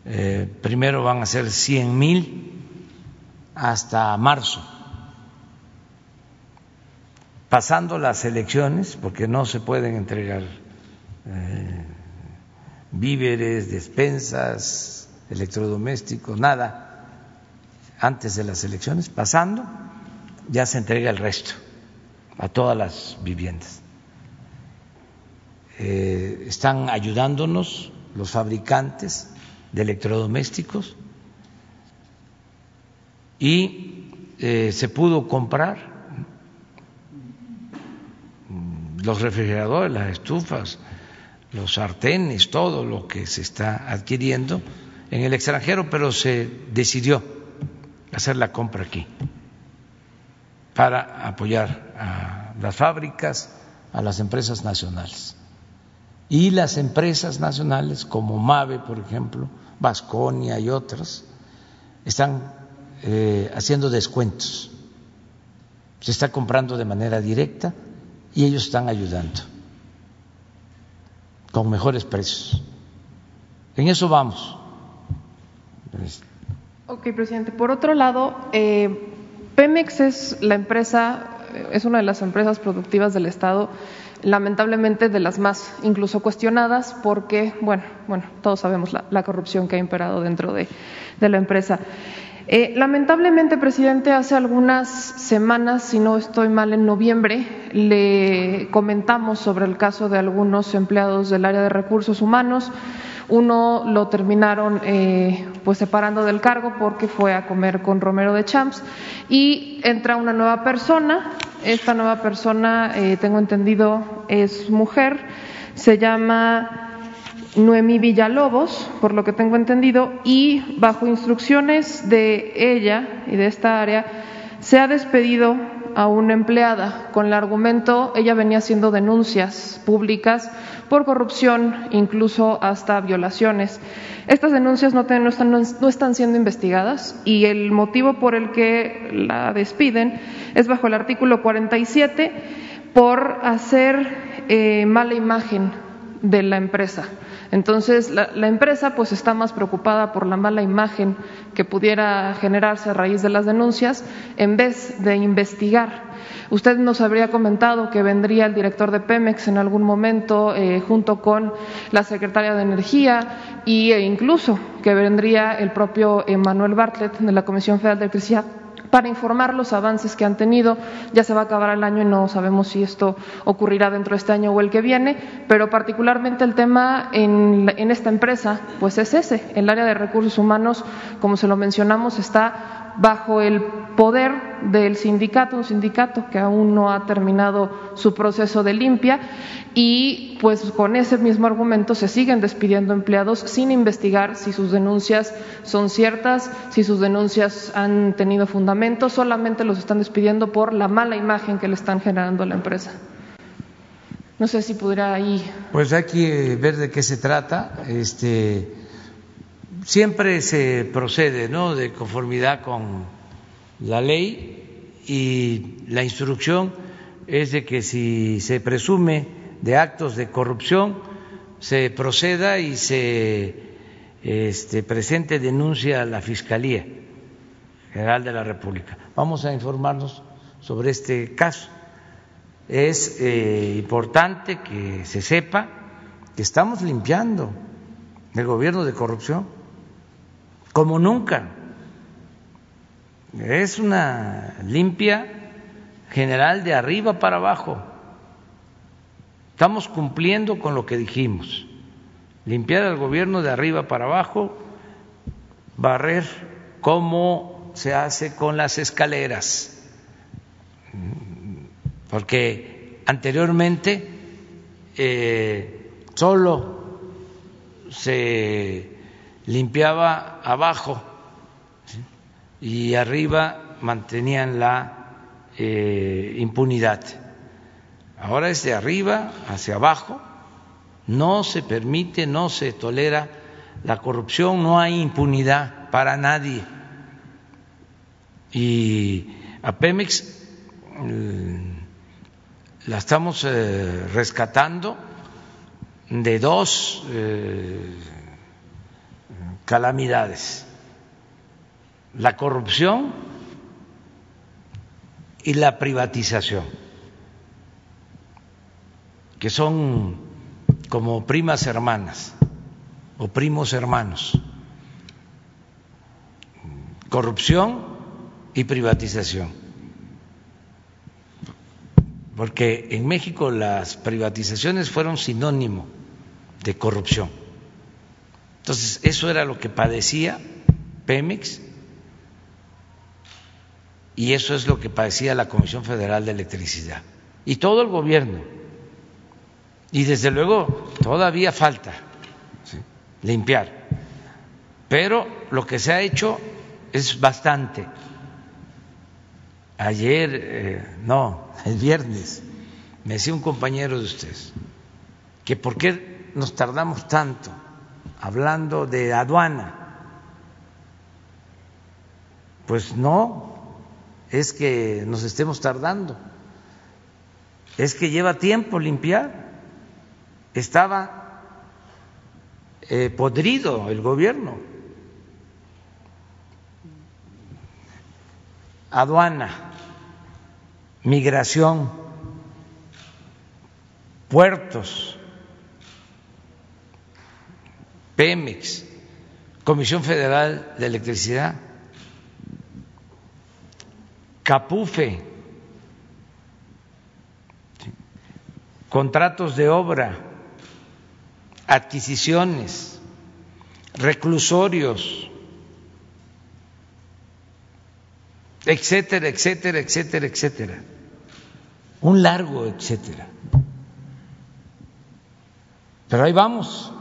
Eh, primero van a ser 100 mil hasta marzo, pasando las elecciones, porque no se pueden entregar eh, víveres, despensas, electrodomésticos, nada antes de las elecciones, pasando ya se entrega el resto a todas las viviendas. eh, están ayudándonos los fabricantes de electrodomésticos y eh, se pudo comprar los refrigeradores, las estufas, los sartenes, todo lo que se está adquiriendo en el extranjero, pero se decidió hacer la compra aquí para apoyar a las fábricas, a las empresas nacionales. Y las empresas nacionales como Mave, por ejemplo, Vasconia y otras, están eh, haciendo descuentos. Se está comprando de manera directa y ellos están ayudando con mejores precios. En eso vamos. Ok, presidente. Por otro lado, eh, Pemex es la empresa, es una de las empresas productivas del Estado, lamentablemente de las más incluso cuestionadas, porque, bueno, bueno, todos sabemos la, corrupción que ha imperado dentro de, la empresa. Eh, lamentablemente, presidente, hace algunas semanas, si no estoy mal, en noviembre, le comentamos sobre el caso de algunos empleados del área de recursos humanos. Uno lo terminaron eh, pues separando del cargo porque fue a comer con Romero de Champs. Y entra una nueva persona. Esta nueva persona, eh, tengo entendido, es mujer, se llama Noemí Villalobos, por lo que tengo entendido, y bajo instrucciones de ella y de esta área, se ha despedido a una empleada con el argumento, ella venía haciendo denuncias públicas por corrupción, incluso hasta violaciones. Estas denuncias no, están, siendo investigadas y el motivo por el que la despiden es bajo el artículo 47 por hacer eh, mala imagen de la empresa. Entonces, la, empresa pues está más preocupada por la mala imagen que pudiera generarse a raíz de las denuncias en vez de investigar. Usted nos habría comentado que vendría el director de Pemex en algún momento eh, junto con la secretaria de Energía e incluso que vendría el propio Manuel Bartlett de la Comisión Federal de Electricidad para informar los avances que han tenido. Ya se va a acabar el año y no sabemos si esto ocurrirá dentro de este año o el que viene, pero particularmente el tema en, en esta empresa, pues es ese. El área de recursos humanos, como se lo mencionamos, está bajo el poder del sindicato, un sindicato que aún no ha terminado su proceso de limpia y pues con ese mismo argumento se siguen despidiendo empleados sin investigar si sus denuncias son ciertas, si sus denuncias han tenido fundamento, solamente los están despidiendo por la mala imagen que le están generando a la empresa. No sé si pudiera ahí. Pues hay que ver de qué se trata. Este siempre se procede ¿no? de conformidad con la ley y la instrucción es de que si se presume de actos de corrupción se proceda y se este, presente denuncia a la Fiscalía General de la República. Vamos a informarnos sobre este caso. Es eh, importante que se sepa que estamos limpiando el gobierno de corrupción como nunca. Es una limpia general de arriba para abajo. Estamos cumpliendo con lo que dijimos. Limpiar al gobierno de arriba para abajo, barrer como se hace con las escaleras. Porque anteriormente eh, solo se limpiaba abajo y arriba mantenían la eh, impunidad. Ahora es de arriba hacia abajo, no se permite, no se tolera la corrupción, no hay impunidad para nadie. Y a Pemex la estamos eh, rescatando de dos eh, calamidades, la corrupción y la privatización, que son como primas hermanas o primos hermanos, corrupción y privatización. porque en México las privatizaciones fueron sinónimo de corrupción. Entonces, eso era lo que padecía Pemex y eso es lo que padecía la Comisión Federal de Electricidad y todo el gobierno. Y desde luego todavía falta limpiar, pero lo que se ha hecho es bastante. Ayer, eh, no, el viernes, me decía un compañero de ustedes que por qué nos tardamos tanto hablando de aduana. Pues no, es que nos estemos tardando, es que lleva tiempo limpiar. Estaba eh, podrido el gobierno. Aduana, migración, puertos, Pemex, Comisión Federal de Electricidad, Capufe, contratos de obra, adquisiciones, reclusorios, etcétera, etcétera, etcétera, etcétera. Un largo etcétera. Pero ahí vamos,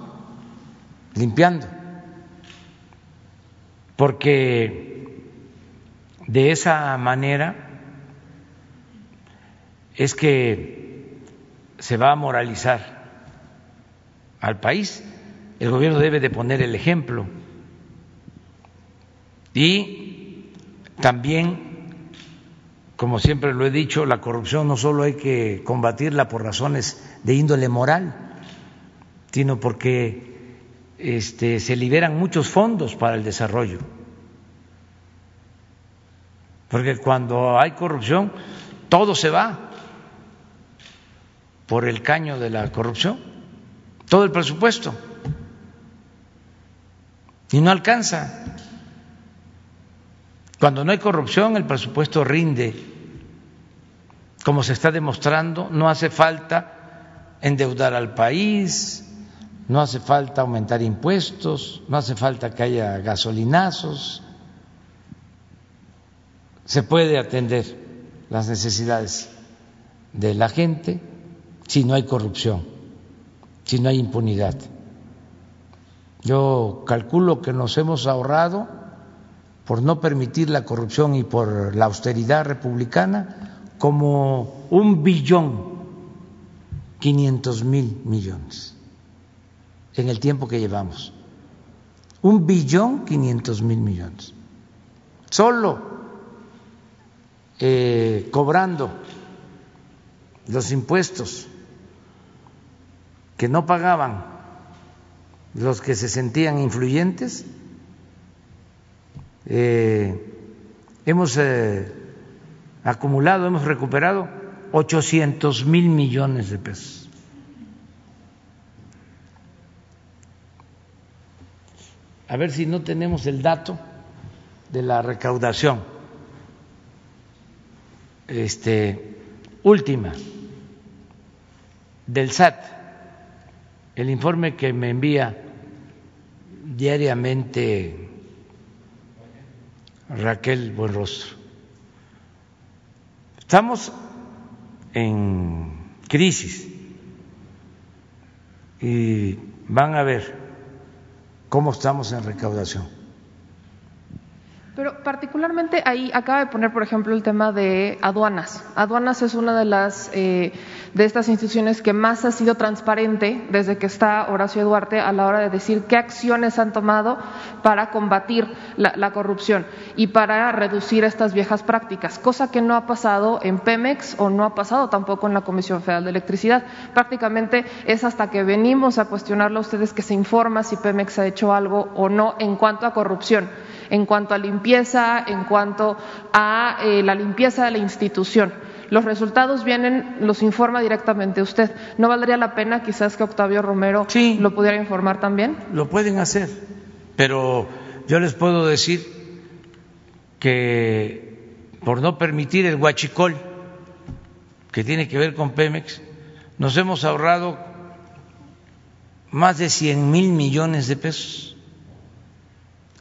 limpiando, porque de esa manera es que se va a moralizar al país. El gobierno debe de poner el ejemplo. Y también, como siempre lo he dicho, la corrupción no solo hay que combatirla por razones de índole moral, sino porque este, se liberan muchos fondos para el desarrollo porque cuando hay corrupción, todo se va por el caño de la corrupción, todo el presupuesto, y no alcanza. Cuando no hay corrupción, el presupuesto rinde. Como se está demostrando, no hace falta endeudar al país, no hace falta aumentar impuestos, no hace falta que haya gasolinazos, se puede atender las necesidades de la gente si no hay corrupción, si no hay impunidad. Yo calculo que nos hemos ahorrado por no permitir la corrupción y por la austeridad republicana como un billón quinientos mil millones en el tiempo que llevamos. Un billón quinientos mil millones. Solo eh, cobrando los impuestos que no pagaban los que se sentían influyentes, eh, hemos eh, acumulado, hemos recuperado 800 mil millones de pesos. A ver si no tenemos el dato de la recaudación este, última del SAT, el informe que me envía diariamente Raquel Buenrostro. Estamos en crisis y van a ver cómo estamos en recaudación. Pero particularmente ahí acaba de poner, por ejemplo, el tema de aduanas. Aduanas es una de las eh, de estas instituciones que más ha sido transparente desde que está Horacio Duarte a la hora de decir qué acciones han tomado para combatir la, corrupción y para reducir estas viejas prácticas, cosa que no ha pasado en Pemex o no ha pasado tampoco en la Comisión Federal de Electricidad. Prácticamente es hasta que venimos a cuestionarlo a ustedes que se informa si Pemex ha hecho algo o no en cuanto a corrupción en cuanto a limpieza, en cuanto a eh, la limpieza de la institución. Los resultados vienen, los informa directamente usted. ¿No valdría la pena quizás que Octavio Romero lo pudiera informar también? Lo pueden hacer, pero yo les puedo decir que por no permitir el huachicol que tiene que ver con Pemex, nos hemos ahorrado más de 100 mil millones de pesos.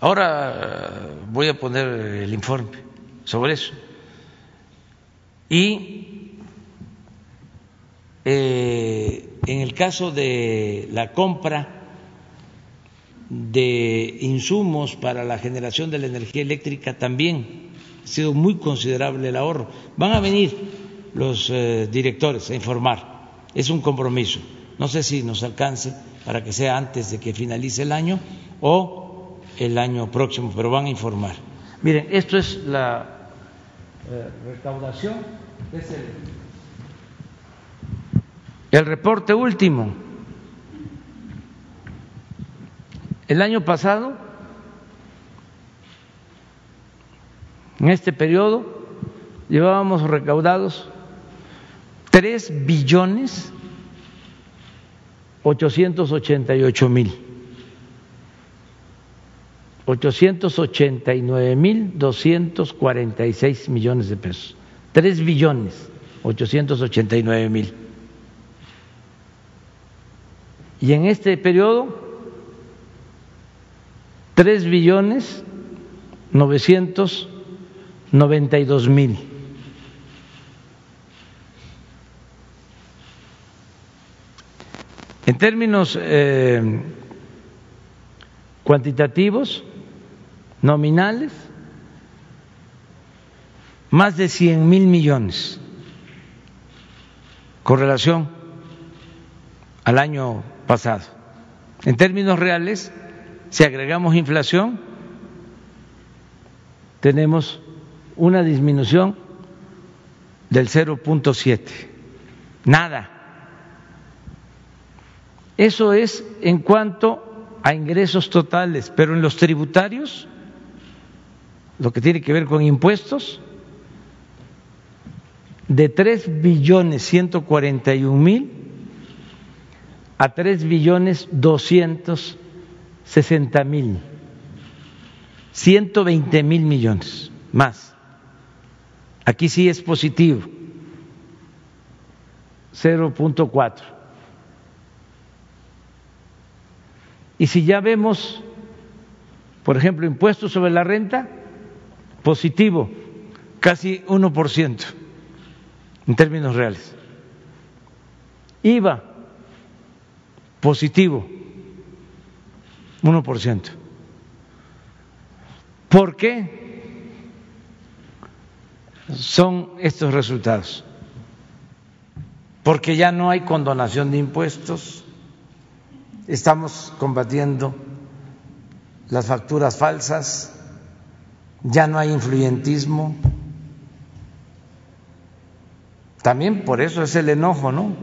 Ahora voy a poner el informe sobre eso. Y eh, en el caso de la compra de insumos para la generación de la energía eléctrica también ha sido muy considerable el ahorro. Van a venir los eh, directores a informar, es un compromiso. No sé si nos alcance para que sea antes de que finalice el año o el año próximo, pero van a informar. Miren, esto es la eh, recaudación, es el, el reporte último. El año pasado, en este periodo, llevábamos recaudados tres billones ochocientos ochenta y ocho mil ochocientos ochenta y nueve mil doscientos cuarenta y seis millones de pesos tres billones ochocientos ochenta y nueve mil y en este periodo tres billones novecientos noventa y dos mil. En términos eh, cuantitativos, nominales, más de cien mil millones con relación al año pasado. En términos reales, si agregamos inflación, tenemos una disminución del 0.7. Nada. Eso es en cuanto a ingresos totales, pero en los tributarios, lo que tiene que ver con impuestos, de 3 billones 141 mil a 3 billones 200 60 mil, 120 mil millones más. Aquí sí es positivo, 0.4. Y si ya vemos, por ejemplo, impuestos sobre la renta, positivo, casi 1% en términos reales. IVA, positivo, 1%. ¿Por qué son estos resultados? Porque ya no hay condonación de impuestos, estamos combatiendo las facturas falsas, ya no hay influyentismo. También por eso es el enojo, ¿no?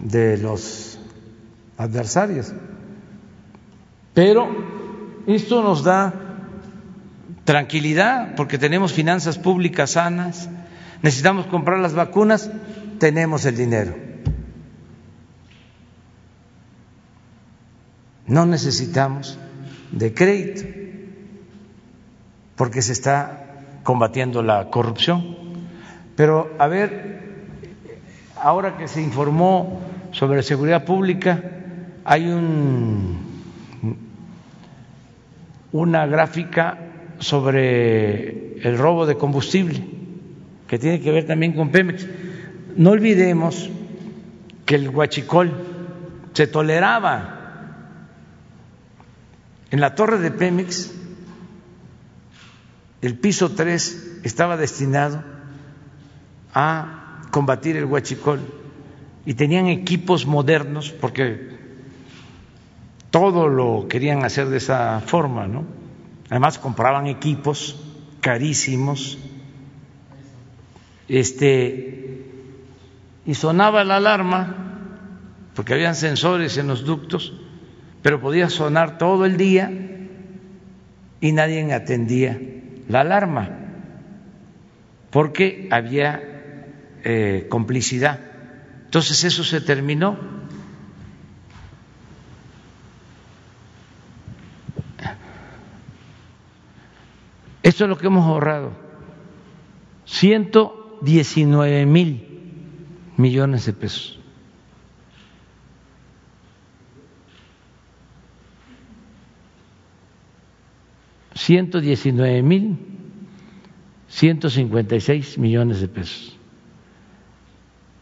De los adversarios. Pero esto nos da tranquilidad porque tenemos finanzas públicas sanas, necesitamos comprar las vacunas, tenemos el dinero. No necesitamos de crédito porque se está combatiendo la corrupción. Pero a ver, ahora que se informó sobre seguridad pública, hay un una gráfica sobre el robo de combustible, que tiene que ver también con Pemex. No olvidemos que el huachicol se toleraba. En la torre de Pemex, el piso 3 estaba destinado a combatir el huachicol y tenían equipos modernos porque todo lo querían hacer de esa forma, ¿no? Además compraban equipos carísimos, este, y sonaba la alarma, porque habían sensores en los ductos, pero podía sonar todo el día y nadie atendía la alarma, porque había eh, complicidad. Entonces eso se terminó Esto es lo que hemos ahorrado. 119 mil millones de pesos. Ciento diecinueve mil ciento cincuenta y seis millones de pesos,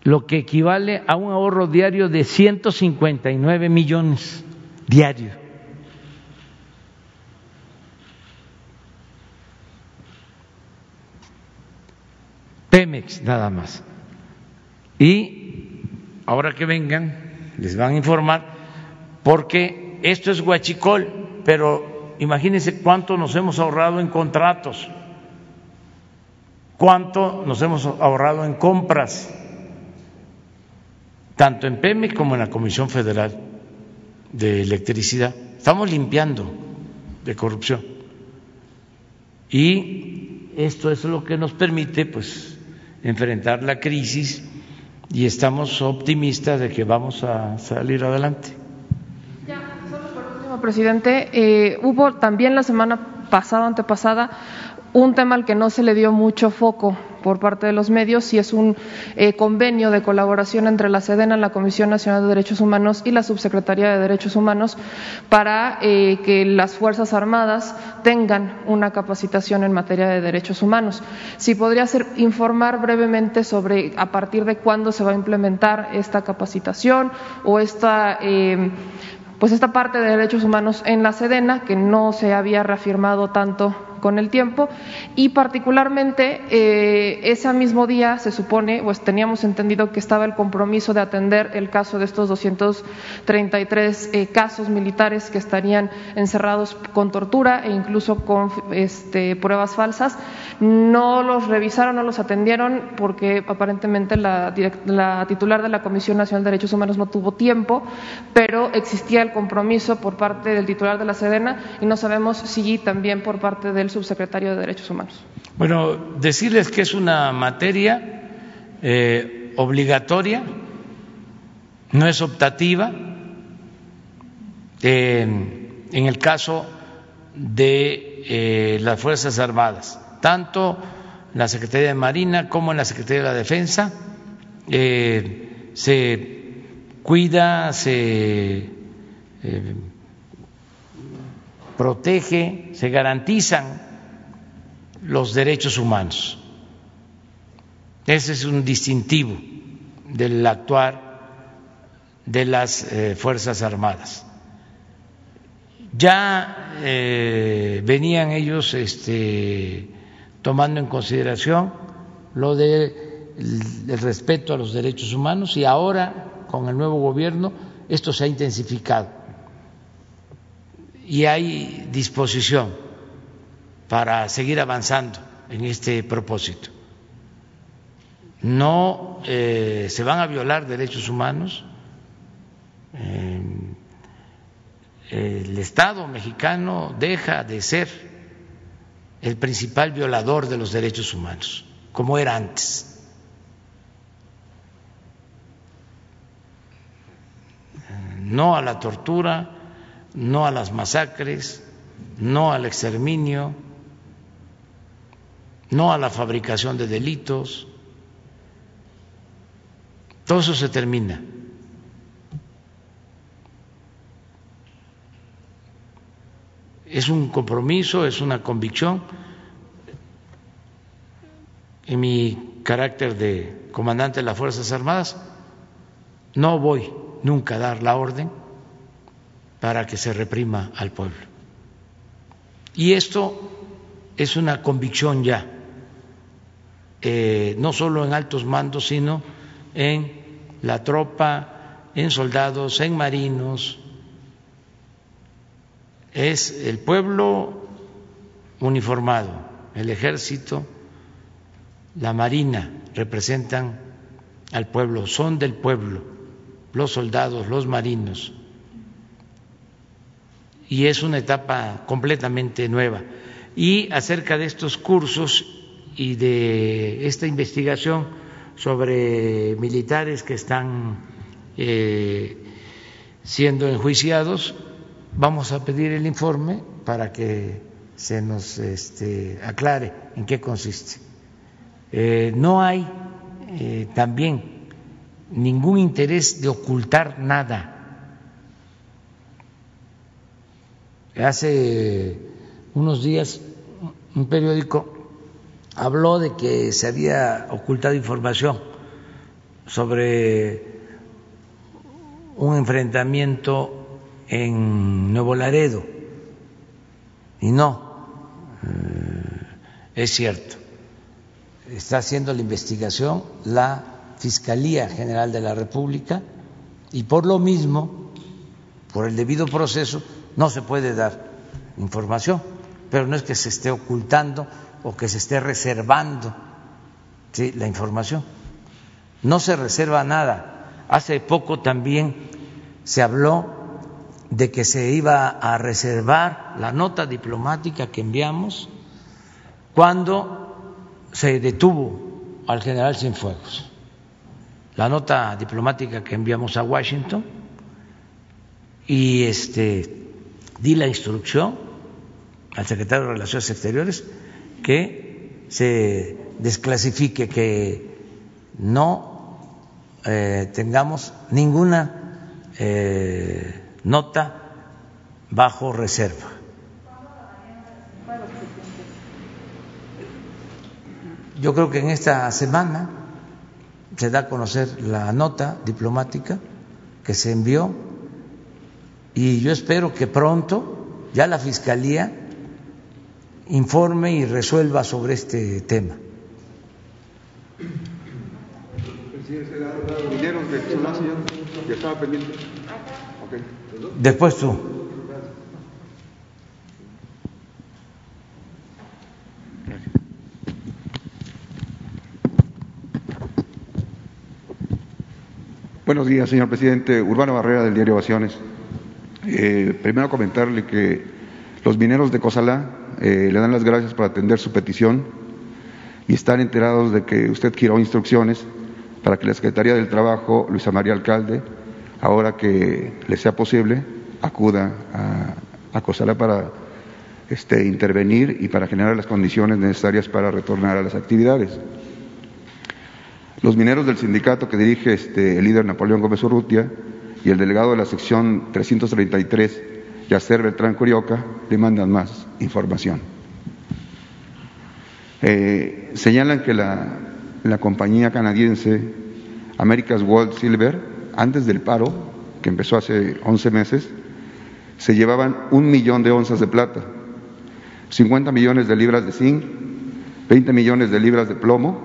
lo que equivale a un ahorro diario de ciento cincuenta y nueve millones diarios. Pemex nada más. Y ahora que vengan, les van a informar, porque esto es guachicol, pero imagínense cuánto nos hemos ahorrado en contratos, cuánto nos hemos ahorrado en compras, tanto en Pemex como en la Comisión Federal de Electricidad. Estamos limpiando de corrupción. Y esto es lo que nos permite, pues, enfrentar la crisis y estamos optimistas de que vamos a salir adelante. Ya, solo por último, presidente, eh, hubo también la semana pasada, antepasada, un tema al que no se le dio mucho foco por parte de los medios y es un eh, convenio de colaboración entre la SEDENA, la Comisión Nacional de Derechos Humanos y la Subsecretaría de Derechos Humanos para eh, que las Fuerzas Armadas tengan una capacitación en materia de derechos humanos. Si podría ser, informar brevemente sobre a partir de cuándo se va a implementar esta capacitación o esta pues esta parte de derechos humanos en la Sedena, que no se había reafirmado tanto con el tiempo y particularmente eh, ese mismo día se supone, pues teníamos entendido que estaba el compromiso de atender el caso de estos 233 eh, casos militares que estarían encerrados con tortura e incluso con este, pruebas falsas. No los revisaron, no los atendieron porque aparentemente la, la titular de la Comisión Nacional de Derechos Humanos no tuvo tiempo, pero existía el compromiso por parte del titular de la Sedena y no sabemos si también por parte del subsecretario de Derechos Humanos. Bueno, decirles que es una materia eh, obligatoria, no es optativa. en el caso de eh, las Fuerzas Armadas, tanto la Secretaría de Marina como en la Secretaría de la Defensa, eh, se cuida, se protege, se garantizan los derechos humanos. Ese es un distintivo del actuar de las eh, Fuerzas Armadas. Ya eh, venían ellos este, tomando en consideración lo del de respeto a los derechos humanos y ahora con el nuevo gobierno esto se ha intensificado y hay disposición para seguir avanzando en este propósito. No eh, se van a violar derechos humanos. Eh, el Estado mexicano deja de ser el principal violador de los derechos humanos, como era antes. No a la tortura, no a las masacres, no al exterminio, no a la fabricación de delitos. Todo eso se termina. Es un compromiso, es una convicción. En mi carácter de comandante de las Fuerzas Armadas, no voy nunca a dar la orden para que se reprima al pueblo. Y esto es una convicción ya, eh, no solo en altos mandos, sino en la tropa, en soldados, en marinos. Es el pueblo uniformado, el ejército, la marina representan al pueblo, son del pueblo, los soldados, los marinos y es una etapa completamente nueva. Y acerca de estos cursos y de esta investigación sobre militares que están eh, siendo enjuiciados, vamos a pedir el informe para que se nos este, aclare en qué consiste. Eh, no hay eh, también ningún interés de ocultar nada. Hace unos días un periódico habló de que se había ocultado información sobre un enfrentamiento en Nuevo Laredo. Y no, eh, es cierto. Está haciendo la investigación la Fiscalía General de la República y por lo mismo, por el debido proceso, no se puede dar información, pero no es que se esté ocultando o que se esté reservando la información. No se reserva nada. Hace poco también se habló de que se iba a reservar la nota diplomática que enviamos cuando se detuvo al general Cienfuegos. La nota diplomática que enviamos a Washington y este di la instrucción al secretario de Relaciones Exteriores que se desclasifique, que no eh, tengamos ninguna eh, nota bajo reserva. Yo creo que en esta semana se da a conocer la nota diplomática que se envió y yo espero que pronto ya la Fiscalía informe y resuelva sobre este tema. Después tú. Buenos días, señor presidente. Urbano Barrera, del diario Ovaciones. Eh, primero comentarle que los mineros de Cosalá eh, le dan las gracias por atender su petición y están enterados de que usted giró instrucciones para que la Secretaría del Trabajo, Luisa María Alcalde, ahora que le sea posible, acuda a, a para este, intervenir y para generar las condiciones necesarias para retornar a las actividades. Los mineros del sindicato que dirige este, el líder Napoleón Gómez Urrutia y el delegado de la sección 333, Yacer Beltrán Curioca, demandan más información. Eh, señalan que la, la compañía canadiense America's Gold Silver, antes del paro, que empezó hace 11 meses, se llevaban un millón de onzas de plata, 50 millones de libras de zinc, 20 millones de libras de plomo,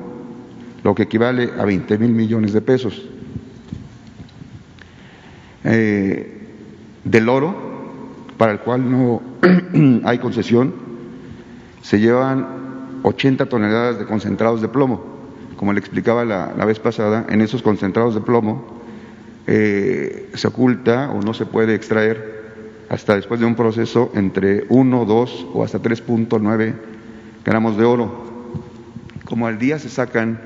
lo que equivale a 20 mil millones de pesos. Eh, del oro, para el cual no hay concesión, se llevan 80 toneladas de concentrados de plomo. Como le explicaba la, vez pasada, en esos concentrados de plomo eh, se oculta o no se puede extraer hasta después de un proceso entre 1, 2 o hasta 3.9 gramos de oro. Como al día se sacan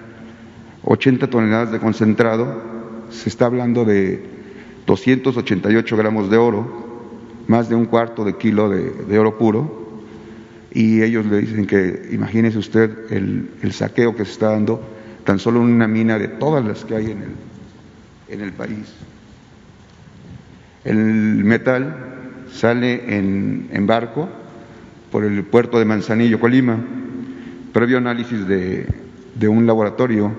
80 toneladas de concentrado, se está hablando de 288 gramos de oro, más de un cuarto de kilo de, oro puro, y ellos le dicen que imagínese usted el, saqueo que se está dando tan solo en una mina de todas las que hay en el, en el país. El metal sale en, barco por el puerto de Manzanillo, Colima, previo análisis de, de un laboratorio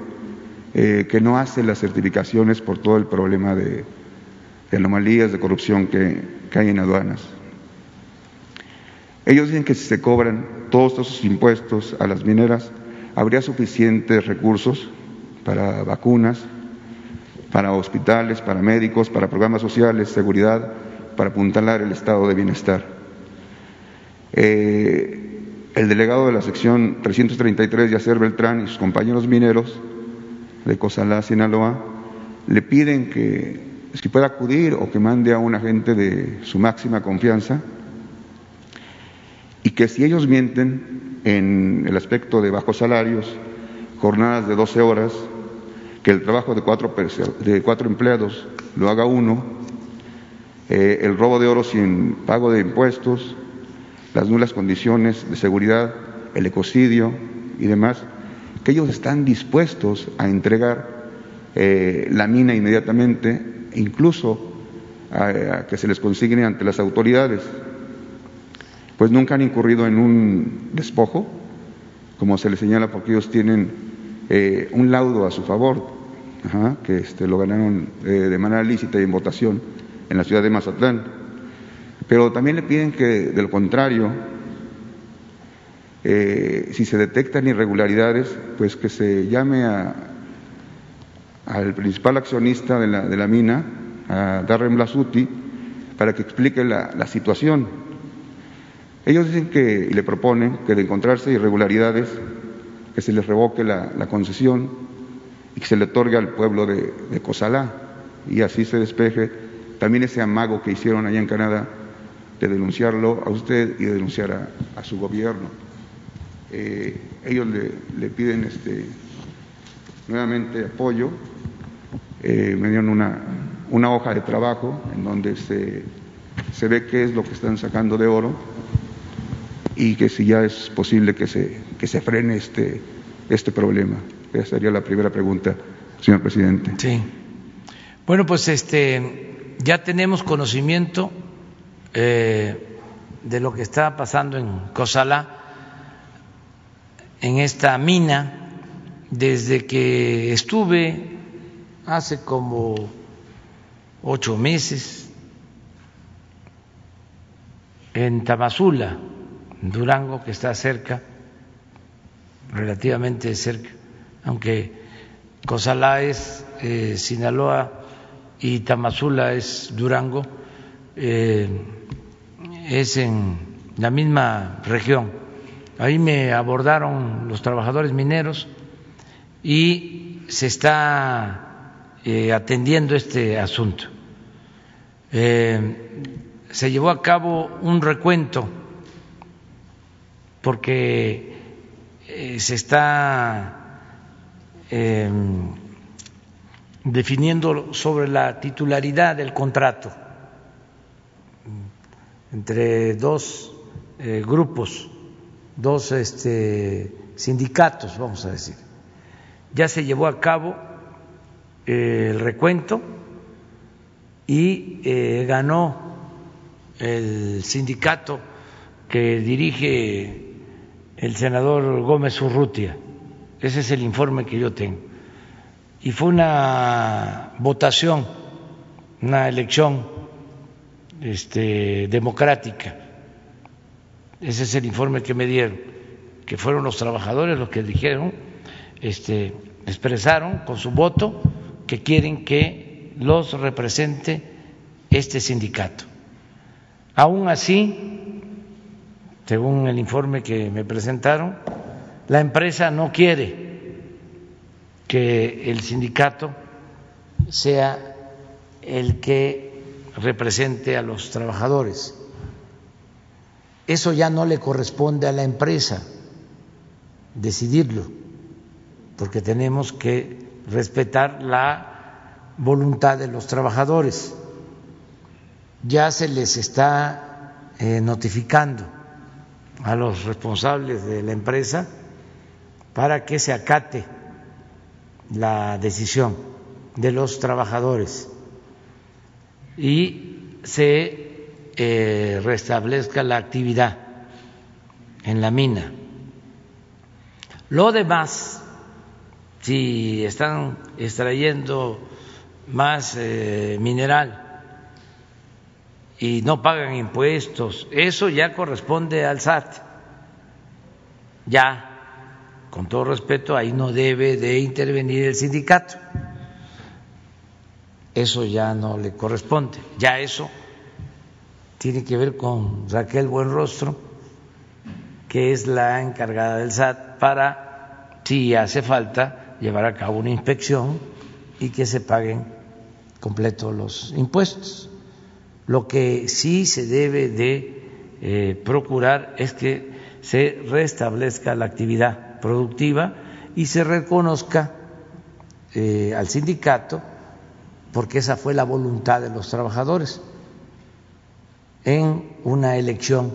eh, que no hace las certificaciones por todo el problema de, anomalías, de corrupción que, hay en aduanas. Ellos dicen que si se cobran todos esos impuestos a las mineras, habría suficientes recursos para vacunas, para hospitales, para médicos, para programas sociales, seguridad, para apuntalar el estado de bienestar. Eh, el delegado de la sección 333, Yacer Beltrán, y sus compañeros mineros de Cosalá, Sinaloa, le piden que si pueda acudir o que mande a un agente de su máxima confianza y que si ellos mienten en el aspecto de bajos salarios, jornadas de 12 horas, que el trabajo de cuatro, de cuatro empleados lo haga uno, eh, el robo de oro sin pago de impuestos, las nulas condiciones de seguridad, el ecocidio y demás, que ellos están dispuestos a entregar eh, la mina inmediatamente, incluso a, que se les consigne ante las autoridades, pues nunca han incurrido en un despojo, como se les señala, porque ellos tienen eh, un laudo a su favor, que este, lo ganaron eh, de manera lícita y en votación en la ciudad de Mazatlán. Pero también le piden que, de lo contrario, eh, si se detectan irregularidades, pues que se llame a, al principal accionista de la, de la mina, a Darren Blasuti, para que explique la, situación. Ellos dicen que, y le proponen que de encontrarse irregularidades, que se les revoque la, concesión y que se le otorgue al pueblo de, de Cosalá, y así se despeje también ese amago que hicieron allá en Canadá de denunciarlo a usted y de denunciar a su gobierno. Eh, ellos le, piden este, nuevamente apoyo, eh, me dieron una, una, hoja de trabajo en donde se, se ve qué es lo que están sacando de oro y que si ya es posible que se, que se frene este, este problema. Esa sería la primera pregunta, señor presidente. Sí. Bueno, pues este, ya tenemos conocimiento eh, de lo que está pasando en Cosala en esta mina desde que estuve hace como ocho meses en Tamazula, Durango, que está cerca, relativamente cerca, aunque Cosalá es eh, Sinaloa y Tamazula es Durango, eh, es en la misma región. Ahí me abordaron los trabajadores mineros y se está eh, atendiendo este asunto. Eh, se llevó a cabo un recuento porque eh, se está definiendo sobre la titularidad del contrato entre dos grupos dos este, sindicatos, vamos a decir. Ya se llevó a cabo eh, el recuento y eh, ganó el sindicato que dirige el senador Gómez Urrutia. Ese es el informe que yo tengo. Y fue una votación, una elección este, democrática ese es el informe que me dieron, que fueron los trabajadores los que dijeron, este, expresaron con su voto que quieren que los represente este sindicato. Aún así, según el informe que me presentaron, la empresa no quiere que el sindicato sea el que represente a los trabajadores eso ya no le corresponde a la empresa decidirlo, porque tenemos que respetar la voluntad de los trabajadores. Ya se les está eh, notificando a los responsables de la empresa para que se acate la decisión de los trabajadores y se eh, restablezca la actividad en la mina. Lo demás, si están extrayendo más eh, mineral y no pagan impuestos, eso ya corresponde al SAT. Ya, con todo respeto, ahí no debe de intervenir el sindicato. Eso ya no le corresponde. Ya eso tiene que ver con Raquel Buenrostro, que es la encargada del SAT para, si hace falta, llevar a cabo una inspección y que se paguen completos los impuestos. Lo que sí se debe de eh, procurar es que se restablezca la actividad productiva y se reconozca eh, al sindicato, porque esa fue la voluntad de los trabajadores en una elección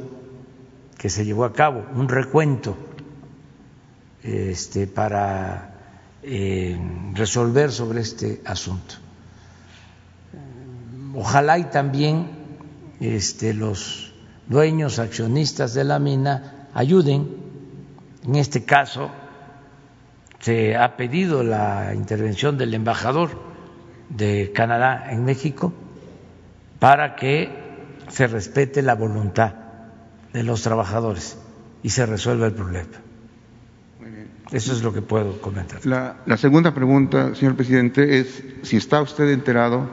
que se llevó a cabo, un recuento este, para eh, resolver sobre este asunto. Ojalá y también este, los dueños, accionistas de la mina ayuden. En este caso se ha pedido la intervención del embajador de Canadá en México para que se respete la voluntad de los trabajadores y se resuelva el problema. Eso es lo que puedo comentar. La, segunda pregunta, señor presidente, es si está usted enterado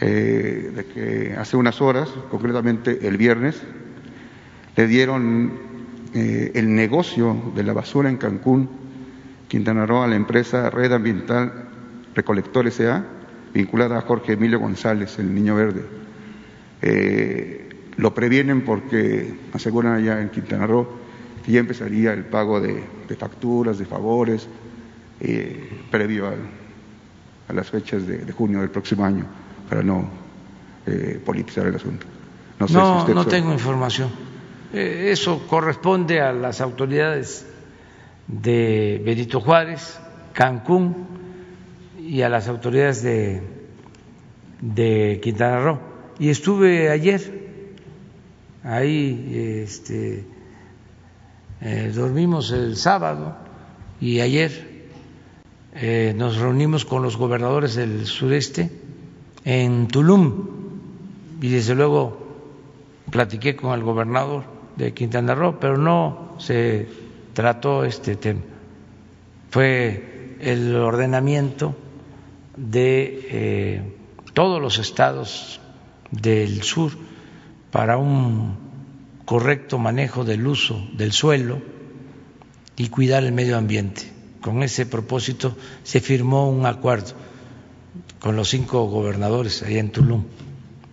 eh, de que hace unas horas, concretamente el viernes, le dieron eh, el negocio de la basura en Cancún, Quintana Roo, a la empresa Red Ambiental Recolector S.A., vinculada a Jorge Emilio González, el Niño Verde. Eh, lo previenen porque aseguran allá en Quintana Roo ya empezaría el pago de, facturas, de favores, eh, previo a las fechas de, junio del próximo año, para no eh, politizar el asunto. No, no, no tengo información. eso corresponde a las autoridades de Benito Juárez, Cancún y a las autoridades de, de Quintana Roo. Y estuve ayer ahí, este, eh, dormimos el sábado y ayer eh, nos reunimos con los gobernadores del sureste en Tulum y desde luego platiqué con el gobernador de Quintana Roo, pero no se trató este tema. Fue el ordenamiento de eh, todos los estados del sur para un correcto manejo del uso del suelo y cuidar el medio ambiente. Con ese propósito se firmó un acuerdo con los cinco gobernadores allá en Tulum,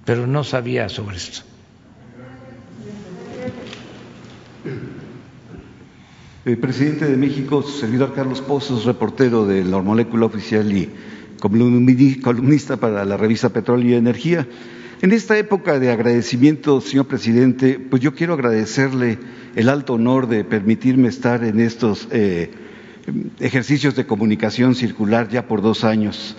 pero no sabía sobre esto. El presidente de México, su servidor Carlos Pozos, reportero de la Molécula Oficial y columnista para la revista Petróleo y Energía. En esta época de agradecimiento, señor presidente, pues yo quiero agradecerle el alto honor de permitirme estar en estos eh, ejercicios de comunicación circular ya por dos años.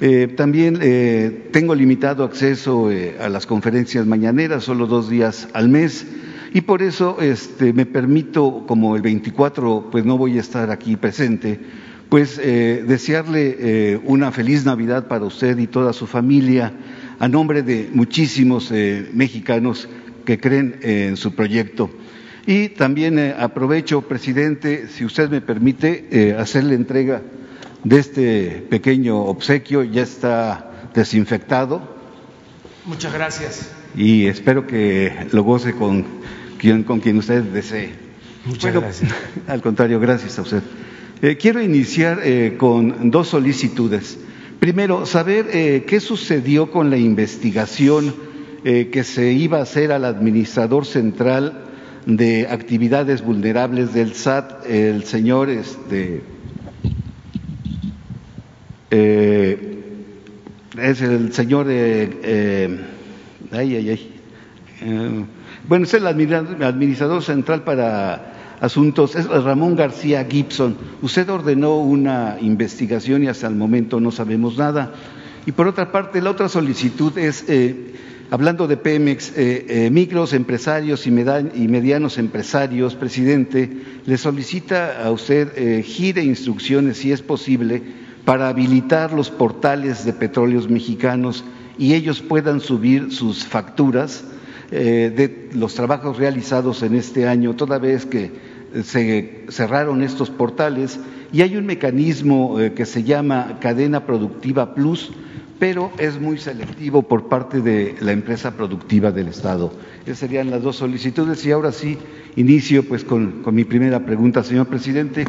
Eh, también eh, tengo limitado acceso a las conferencias mañaneras, solo dos días al mes y por eso este, me permito, como el 24 pues no voy a estar aquí presente, pues desearle una feliz Navidad para usted y toda su familia a nombre de muchísimos eh, mexicanos que creen en su proyecto. Y también aprovecho, presidente, si usted me permite, hacerle entrega de este pequeño obsequio, ya está desinfectado. Muchas gracias. Y espero que lo goce con quien, con quien usted desee. Muchas gracias. Al contrario, gracias a usted. Eh, quiero iniciar eh, con dos solicitudes. Primero, saber eh, qué sucedió con la investigación que se iba a hacer al administrador central de actividades vulnerables del SAT, el señor este, es el señor ay, ay, ay, bueno, es el administrador central para asuntos, Ramón García Gibson. Usted ordenó una investigación y hasta el momento no sabemos nada. Y por otra parte, la otra solicitud es, eh, hablando de Pemex, eh, eh, micros empresarios y, medianos empresarios, presidente, le solicita a usted gire instrucciones, si es posible, para habilitar los portales de petróleos mexicanos y ellos puedan subir sus facturas de los trabajos realizados en este año, toda vez que se cerraron estos portales y hay un mecanismo eh, que se llama cadena productiva plus, pero es muy selectivo por parte de la empresa productiva del Estado. Esas serían las dos solicitudes y ahora sí inicio pues con, mi primera pregunta, señor presidente.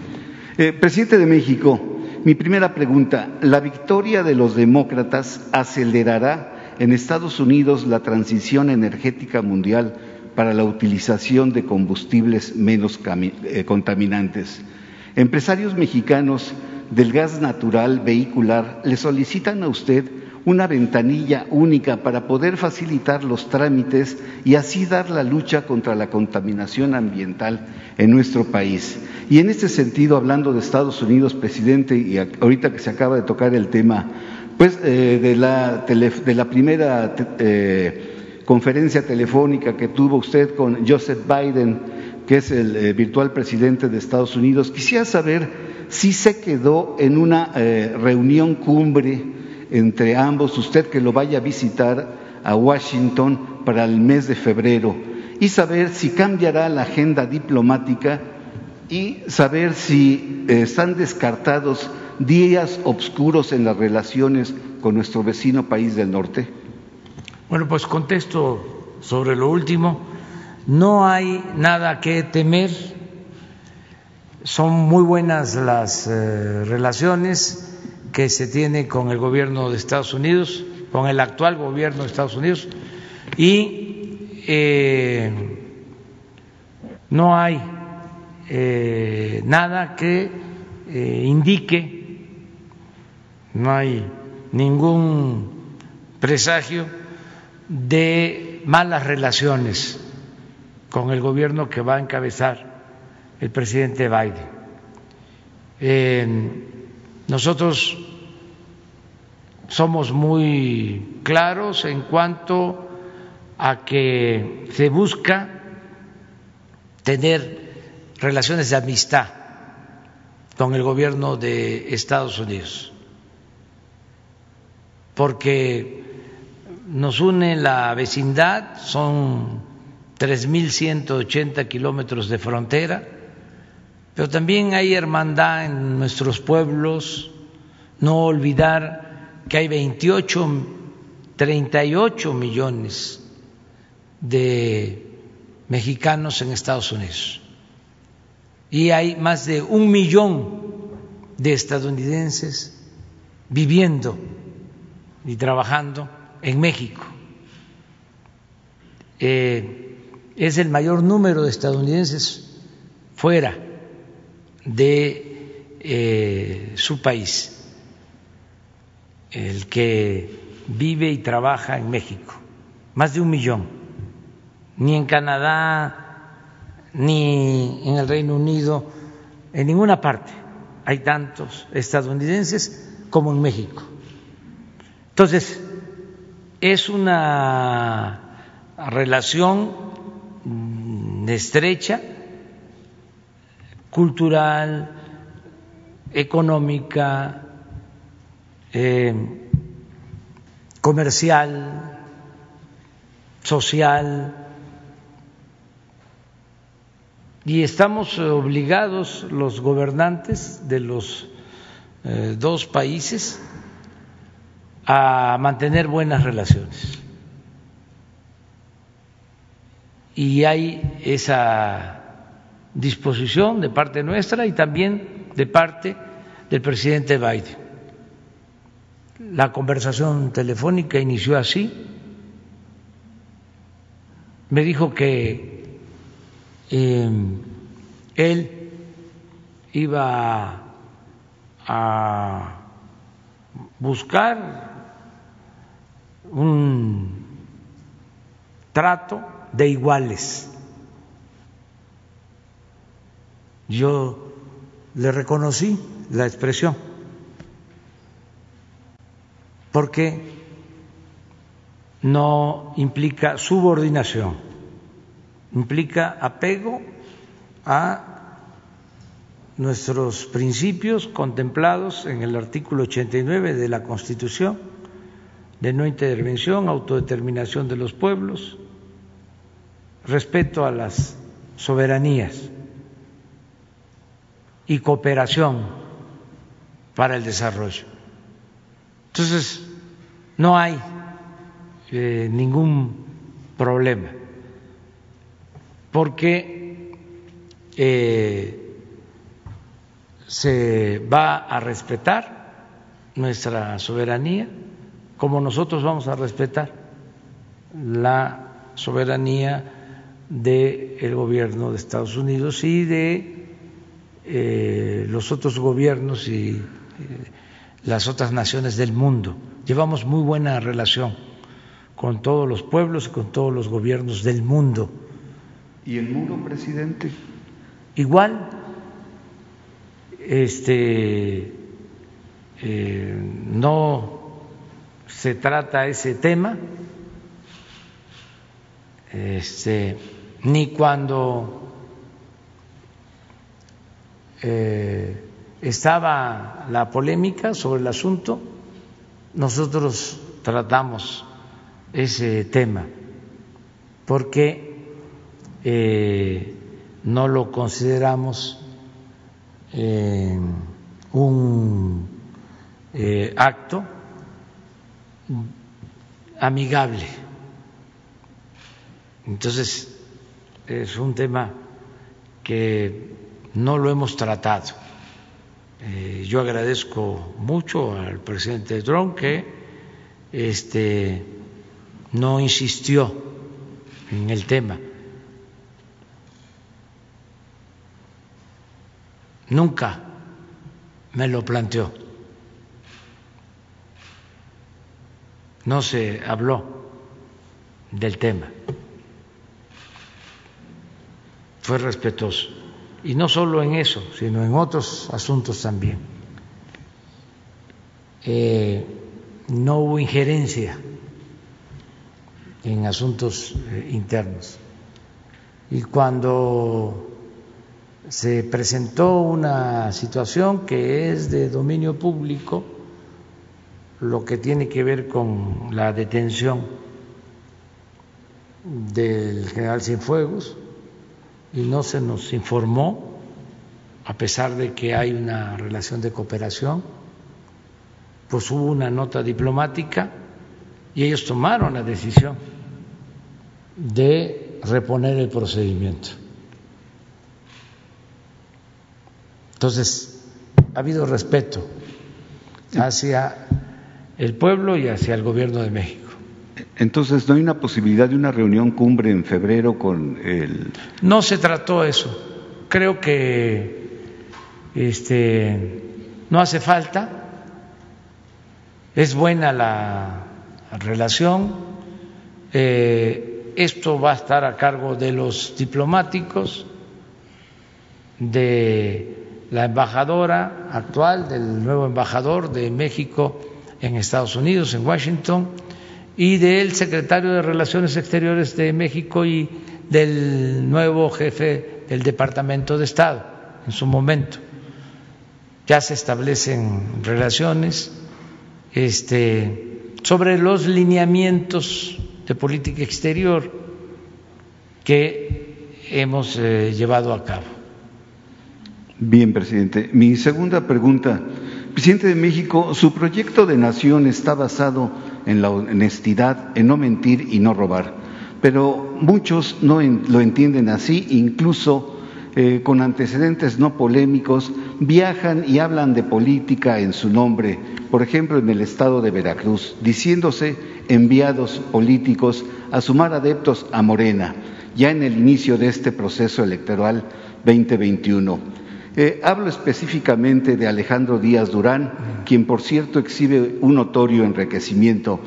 Eh, presidente de México, mi primera pregunta, ¿la victoria de los demócratas acelerará en Estados Unidos la transición energética mundial para la utilización de combustibles menos eh, contaminantes. Empresarios mexicanos del gas natural vehicular le solicitan a usted una ventanilla única para poder facilitar los trámites y así dar la lucha contra la contaminación ambiental en nuestro país. Y en este sentido, hablando de Estados Unidos, presidente, y ahorita que se acaba de tocar el tema, pues eh, de, la de, la primera eh, conferencia telefónica que tuvo usted con Joseph Biden, que es el eh, virtual presidente de Estados Unidos, quisiera saber si se quedó en una reunión cumbre entre ambos, usted que lo vaya a visitar a Washington para el mes de febrero, y saber si cambiará la agenda diplomática y saber si están descartados días oscuros en las relaciones con nuestro vecino país del norte? Bueno, pues contesto sobre lo último. No hay nada que temer. Son muy buenas las eh, relaciones que se tienen con el gobierno de Estados Unidos, con el actual gobierno de Estados Unidos, y eh, no hay eh, nada que indique no hay ningún presagio de malas relaciones con el gobierno que va a encabezar el presidente Biden. nosotros somos muy claros en cuanto a que se busca tener relaciones de amistad con el gobierno de Estados Unidos porque nos une la vecindad, son 3.180 kilómetros de frontera, pero también hay hermandad en nuestros pueblos, no olvidar que hay 28, 38 millones de mexicanos en Estados Unidos. Y hay más de un millón de estadounidenses viviendo y trabajando en México. Eh, es el mayor número de estadounidenses fuera de eh, su país, el que vive y trabaja en México, más de un millón. Ni en Canadá, ni en el Reino Unido, en ninguna parte hay tantos estadounidenses como en México. Entonces, es una relación estrecha, cultural, económica, eh, comercial, social, y estamos obligados los gobernantes de los eh, dos países a mantener buenas relaciones. Y hay esa disposición de parte nuestra y también de parte del presidente Biden. La conversación telefónica inició así. Me dijo que em, él iba a buscar un trato de iguales. Yo le reconocí la expresión, porque no implica subordinación, implica apego a nuestros principios contemplados en el artículo 89 de la Constitución de no intervención, autodeterminación de los pueblos, respeto a las soberanías y cooperación para el desarrollo. Entonces, no hay eh, ningún problema, porque eh, se va a respetar nuestra soberanía como nosotros vamos a respetar la soberanía del gobierno de Estados Unidos y de eh, los otros gobiernos y eh, las otras naciones del mundo. Llevamos muy buena relación con todos los pueblos y con todos los gobiernos del mundo. ¿Y el muro, presidente? Igual, este, eh, no se trata ese tema, este, ni cuando eh, estaba la polémica sobre el asunto, nosotros tratamos ese tema porque eh, no lo consideramos eh, un acto amigable. Entonces, es un tema que no lo hemos tratado. Eh, yo agradezco mucho al presidente Trump que este, no insistió en el tema. Nunca me lo planteó. No se habló del tema. Fue respetuoso y no solo en eso, sino en otros asuntos también. Eh, no hubo injerencia en asuntos eh, internos. Y cuando se presentó una situación que es de dominio público, lo que tiene que ver con la detención del general Cienfuegos, y no se nos informó, a pesar de que hay una relación de cooperación, pues hubo una nota diplomática y ellos tomaron la decisión de reponer el procedimiento. Entonces, ha habido respeto hacia el pueblo y hacia el gobierno de México. Entonces, ¿no hay una posibilidad de una reunión cumbre en febrero con el...? No se trató eso. Creo que este, no hace falta. Es buena la relación. Eh, esto va a estar a cargo de los diplomáticos, de la embajadora actual, del nuevo embajador de México en Estados Unidos, en Washington y del secretario de Relaciones Exteriores de México y del nuevo jefe del Departamento de Estado en su momento. Ya se establecen relaciones este, sobre los lineamientos de política exterior que hemos eh, llevado a cabo. Bien, presidente. Mi segunda pregunta. Presidente de México, su proyecto de nación está basado en la honestidad, en no mentir y no robar. Pero muchos no lo entienden así, incluso eh, con antecedentes no polémicos, viajan y hablan de política en su nombre, por ejemplo en el estado de Veracruz, diciéndose enviados políticos a sumar adeptos a Morena, ya en el inicio de este proceso electoral 2021. Eh, hablo específicamente de Alejandro Díaz Durán, quien por cierto exhibe un notorio enriquecimiento.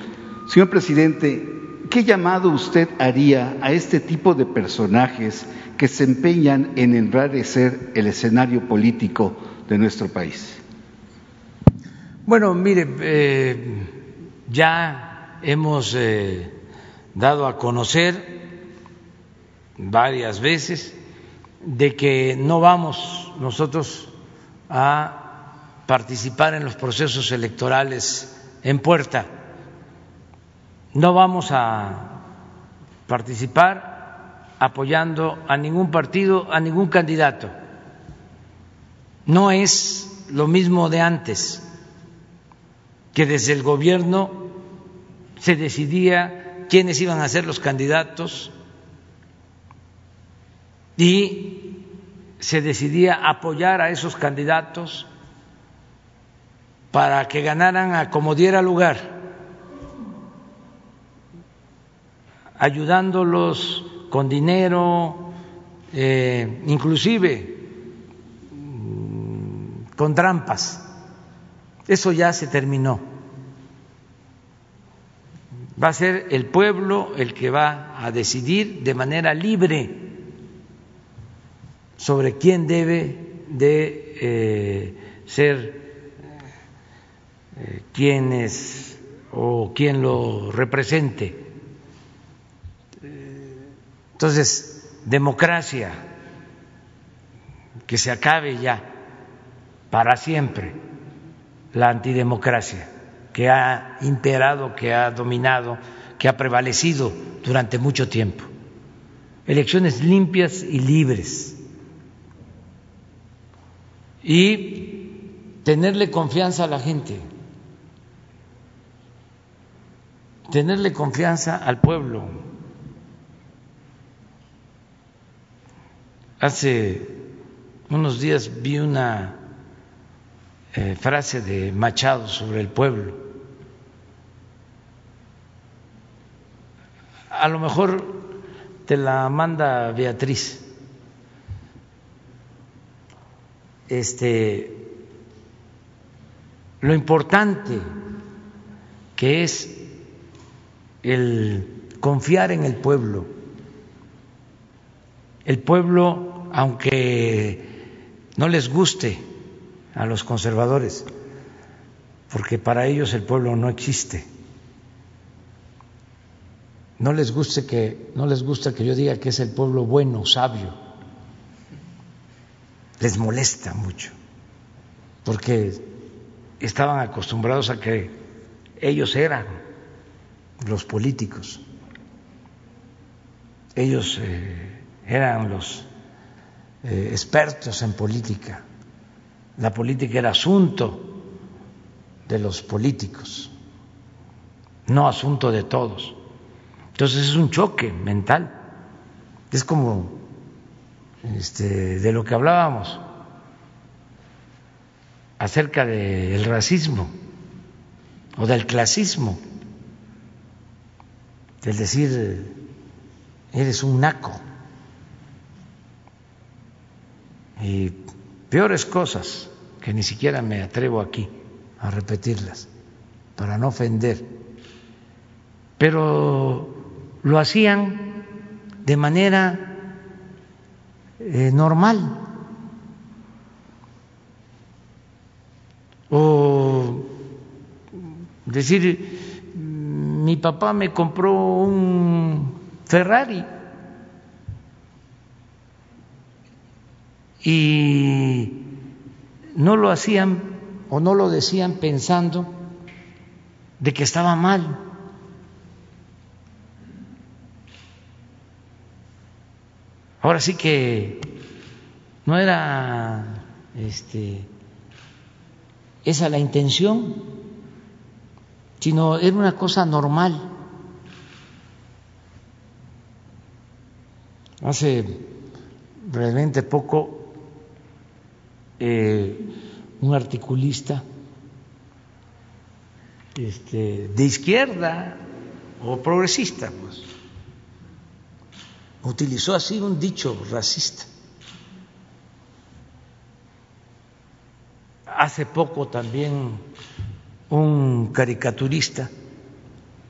Señor presidente, ¿qué llamado usted haría a este tipo de personajes que se empeñan en enrarecer el escenario político de nuestro país? Bueno, mire, eh, ya hemos eh, dado a conocer varias veces de que no vamos nosotros a participar en los procesos electorales en puerta. No vamos a participar apoyando a ningún partido, a ningún candidato. No es lo mismo de antes, que desde el gobierno se decidía quiénes iban a ser los candidatos y se decidía apoyar a esos candidatos para que ganaran a como diera lugar, ayudándolos con dinero, eh, inclusive mm, con trampas, Eso ya se terminó. Va a ser el pueblo el que va a decidir de manera libre sobre quién debe de eh, ser eh, quién es o quién lo represente. Entonces, democracia, que se acabe ya para siempre la antidemocracia que ha imperado, que ha dominado, que ha prevalecido durante mucho tiempo. Elecciones limpias y libres. Y tenerle confianza a la gente, tenerle confianza al pueblo. Hace unos días vi una eh, frase de Machado sobre el pueblo. A lo mejor te la manda Beatriz. Este, lo importante que es el confiar en el pueblo. El pueblo, aunque no les guste a los conservadores, porque para ellos el pueblo no existe. No les guste que no les gusta que yo diga que es el pueblo bueno, sabio. Les molesta mucho, porque estaban acostumbrados a que ellos eran los políticos. Ellos eh, eran los eh, expertos en política la política era asunto de los políticos, no asunto de todos. Entonces es un choque mental. Es como este, de lo que hablábamos acerca del racismo o del clasismo, del decir, eres un naco. Y peores cosas que ni siquiera me atrevo aquí a repetirlas para no ofender, pero lo hacían de manera eh, normal. O decir, mi papá me compró un Ferrari y no lo hacían o no lo decían pensando de que estaba mal. Ahora sí que no era este, esa la intención, sino era una cosa normal. Hace realmente poco eh, un articulista este, de izquierda o progresista, pues, utilizó así un dicho racista. Hace poco también un caricaturista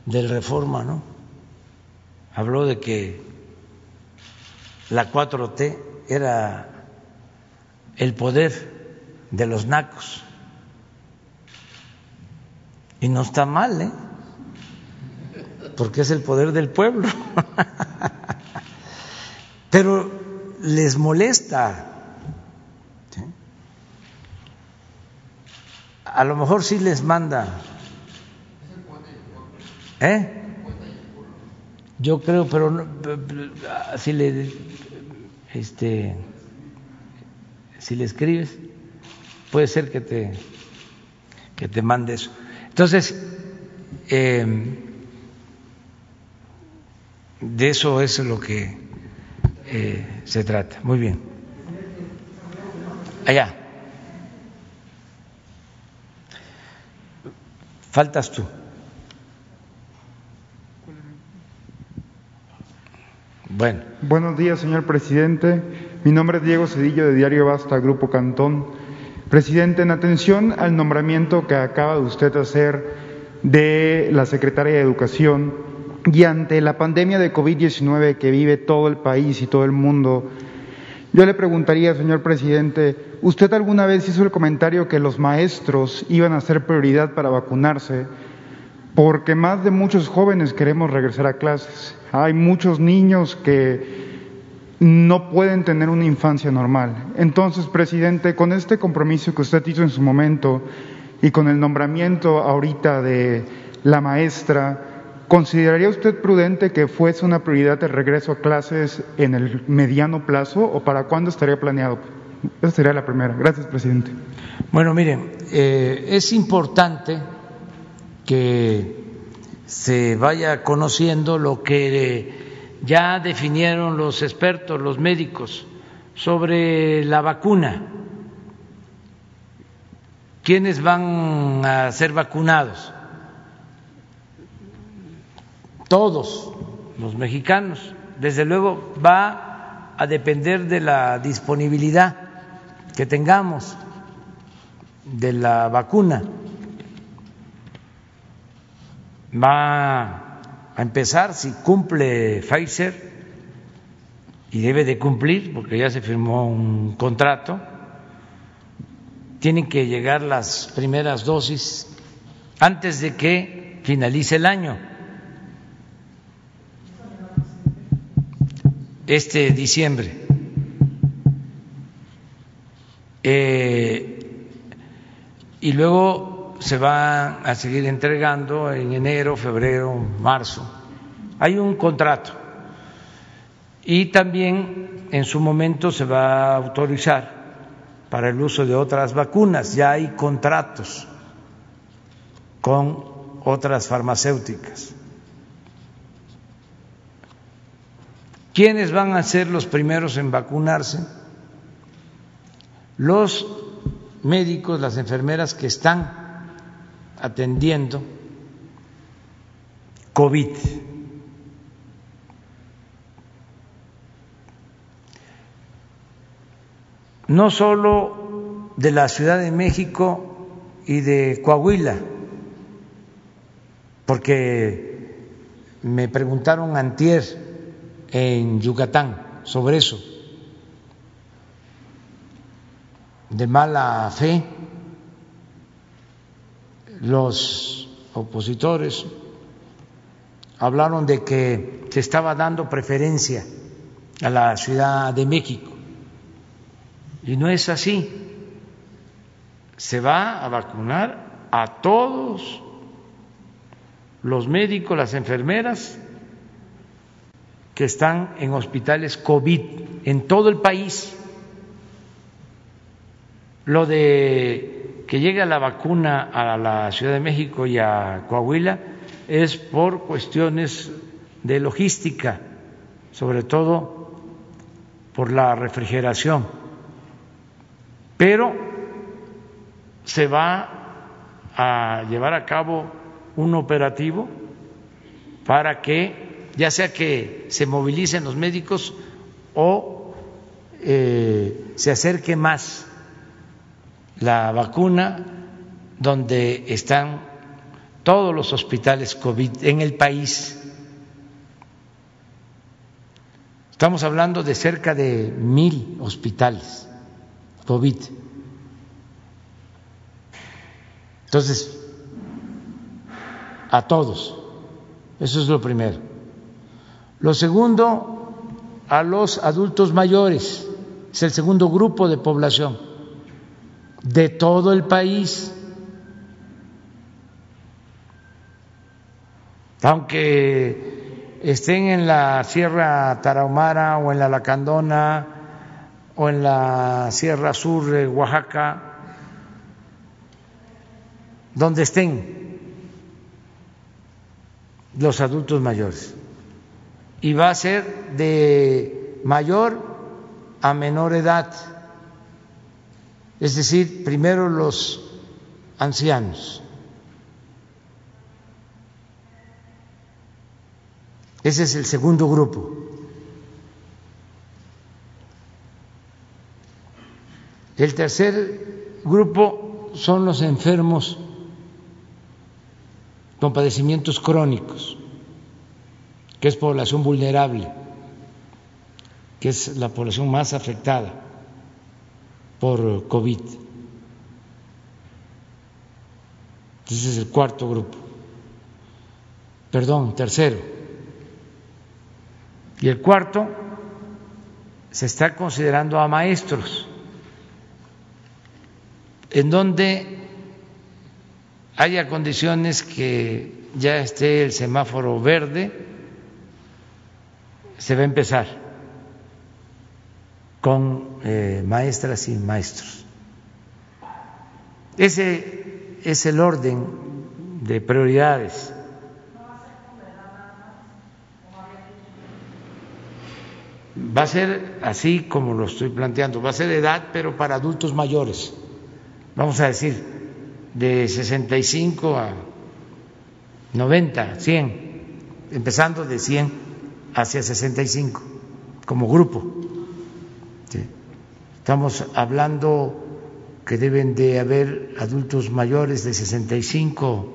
del Reforma, ¿no? Habló de que la 4T era el poder de los nacos. Y no está mal, ¿eh? Porque es el poder del pueblo. Pero les molesta. A lo mejor sí les manda. ¿Eh? Yo creo, pero no, si le este si le escribes, puede ser que te, que te mande eso. Entonces, em, de eso es lo que eh, se trata. Muy bien. Allá. Faltas tú. Bueno. Buenos días, señor presidente. Mi nombre es Diego Cedillo de Diario Basta, Grupo Cantón. Presidente, en atención al nombramiento que acaba de usted hacer de la Secretaria de Educación y ante la pandemia de COVID-19 que vive todo el país y todo el mundo, yo le preguntaría, señor presidente, ¿usted alguna vez hizo el comentario que los maestros iban a ser prioridad para vacunarse? Porque más de muchos jóvenes queremos regresar a clases. Hay muchos niños que no pueden tener una infancia normal. Entonces, presidente, con este compromiso que usted hizo en su momento y con el nombramiento ahorita de la maestra, ¿Consideraría usted prudente que fuese una prioridad el regreso a clases en el mediano plazo o para cuándo estaría planeado? Esa sería la primera. Gracias, presidente. Bueno, miren, eh, es importante que se vaya conociendo lo que ya definieron los expertos, los médicos, sobre la vacuna. ¿Quiénes van a ser vacunados? Todos los mexicanos. Desde luego va a depender de la disponibilidad que tengamos de la vacuna. Va a empezar si cumple Pfizer y debe de cumplir porque ya se firmó un contrato. Tienen que llegar las primeras dosis antes de que finalice el año. Este diciembre. Eh, y luego se va a seguir entregando en enero, febrero, marzo. Hay un contrato y también en su momento se va a autorizar para el uso de otras vacunas. Ya hay contratos con otras farmacéuticas. ¿Quiénes van a ser los primeros en vacunarse? Los médicos, las enfermeras que están atendiendo COVID. No solo de la Ciudad de México y de Coahuila, porque me preguntaron antier en Yucatán sobre eso, de mala fe, los opositores hablaron de que se estaba dando preferencia a la Ciudad de México y no es así. Se va a vacunar a todos los médicos, las enfermeras que están en hospitales COVID en todo el país. Lo de que llegue la vacuna a la Ciudad de México y a Coahuila es por cuestiones de logística, sobre todo por la refrigeración. Pero se va a llevar a cabo un operativo para que ya sea que se movilicen los médicos o eh, se acerque más la vacuna donde están todos los hospitales COVID en el país. Estamos hablando de cerca de mil hospitales COVID. Entonces, a todos. Eso es lo primero. Lo segundo, a los adultos mayores, es el segundo grupo de población de todo el país. Aunque estén en la Sierra Tarahumara o en la Lacandona o en la Sierra Sur de Oaxaca, donde estén los adultos mayores y va a ser de mayor a menor edad, es decir, primero los ancianos. Ese es el segundo grupo. El tercer grupo son los enfermos con padecimientos crónicos, que es población vulnerable, que es la población más afectada por COVID. Ese es el cuarto grupo. Perdón, tercero. Y el cuarto, se está considerando a maestros, en donde haya condiciones que ya esté el semáforo verde, se va a empezar con eh, maestras y maestros. Ese es el orden de prioridades. Va a ser así como lo estoy planteando, va a ser edad, pero para adultos mayores. Vamos a decir, de 65 a 90, 100, empezando de 100 hacia 65 como grupo. Estamos hablando que deben de haber adultos mayores de 65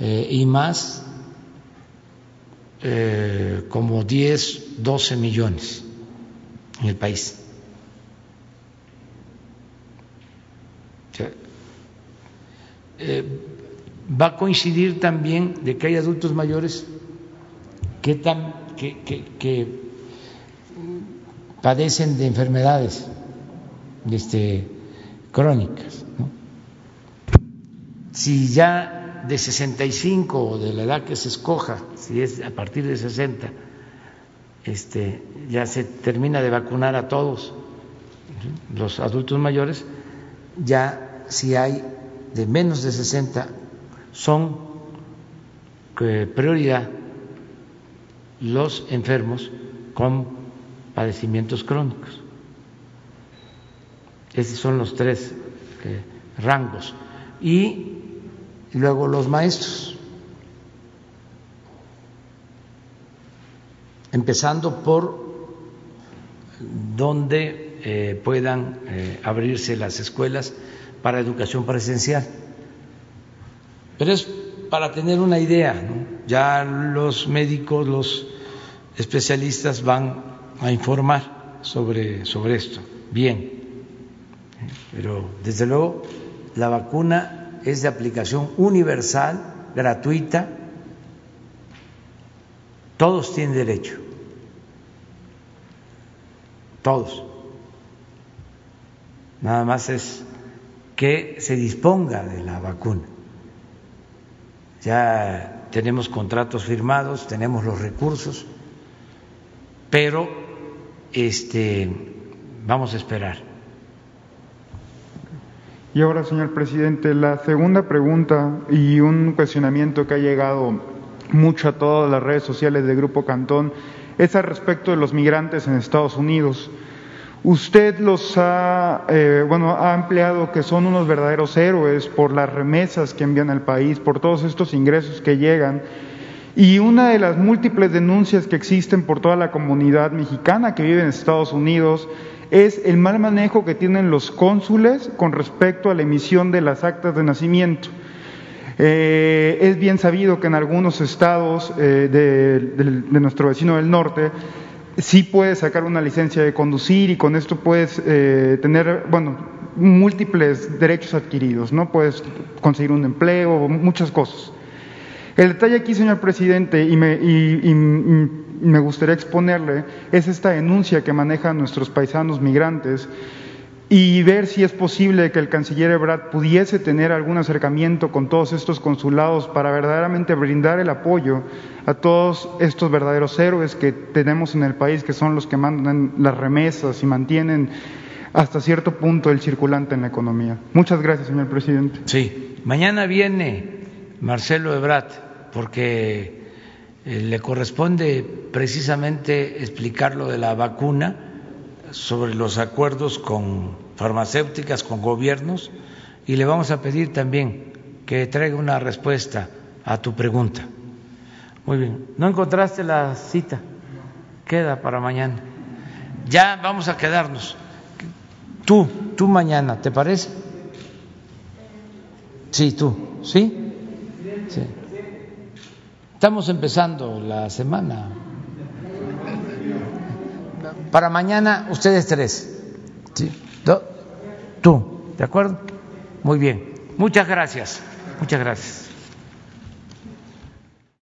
eh, y más, eh, como 10, 12 millones en el país. Eh, va a coincidir también de que hay adultos mayores que, tan, que, padecen de enfermedades este, crónicas. Si ya de 65 o de la edad que se escoja, si es a partir de 60, este, ya se termina de vacunar a todos los adultos mayores, ya si hay de menos de 60 son eh, prioridad los enfermos con padecimientos crónicos. Esos son los tres eh, rangos. Y luego los maestros, empezando por donde eh, puedan abrirse las escuelas para educación presencial. Pero es para tener una idea, ya los médicos, los especialistas van a informar sobre, sobre esto. Bien, pero desde luego la vacuna es de aplicación universal, gratuita, todos tienen derecho, todos. Nada más es que se disponga de la vacuna. Ya tenemos contratos firmados, tenemos los recursos, pero este vamos a esperar. Y ahora, señor presidente, la segunda pregunta y un cuestionamiento que ha llegado mucho a todas las redes sociales del Grupo Cantón es al respecto de los migrantes en Estados Unidos. Usted los ha, eh, bueno, ha empleado que son unos verdaderos héroes por las remesas que envían al país, por todos estos ingresos que llegan. Y una de las múltiples denuncias que existen por toda la comunidad mexicana que vive en Estados Unidos es el mal manejo que tienen los cónsules con respecto a la emisión de las actas de nacimiento. Eh, es bien sabido que en algunos estados eh, de nuestro vecino del norte sí puedes sacar una licencia de conducir y con esto puedes eh, tener, bueno, múltiples derechos adquiridos, ¿no? Puedes conseguir un empleo, muchas cosas. El detalle aquí, señor presidente, y me, y me gustaría exponerle, es esta denuncia que manejan nuestros paisanos migrantes y ver si es posible que el canciller Ebrard pudiese tener algún acercamiento con todos estos consulados para verdaderamente brindar el apoyo a todos estos verdaderos héroes que tenemos en el país, que son los que mandan las remesas y mantienen hasta cierto punto el circulante en la economía. Muchas gracias, señor presidente. Sí, mañana viene Marcelo Ebrard porque eh, le corresponde precisamente explicar lo de la vacuna sobre los acuerdos con farmacéuticas, con gobiernos, y le vamos a pedir también que traiga una respuesta a tu pregunta. Muy bien, ¿no encontraste la cita? Queda para mañana. Ya vamos a quedarnos. Tú, tú mañana, ¿te parece? Sí, tú, ¿sí? Sí. Estamos empezando la semana. Para mañana, ustedes tres. ¿Sí? ¿Tú? ¿De acuerdo? Muy bien. Muchas gracias. Muchas gracias.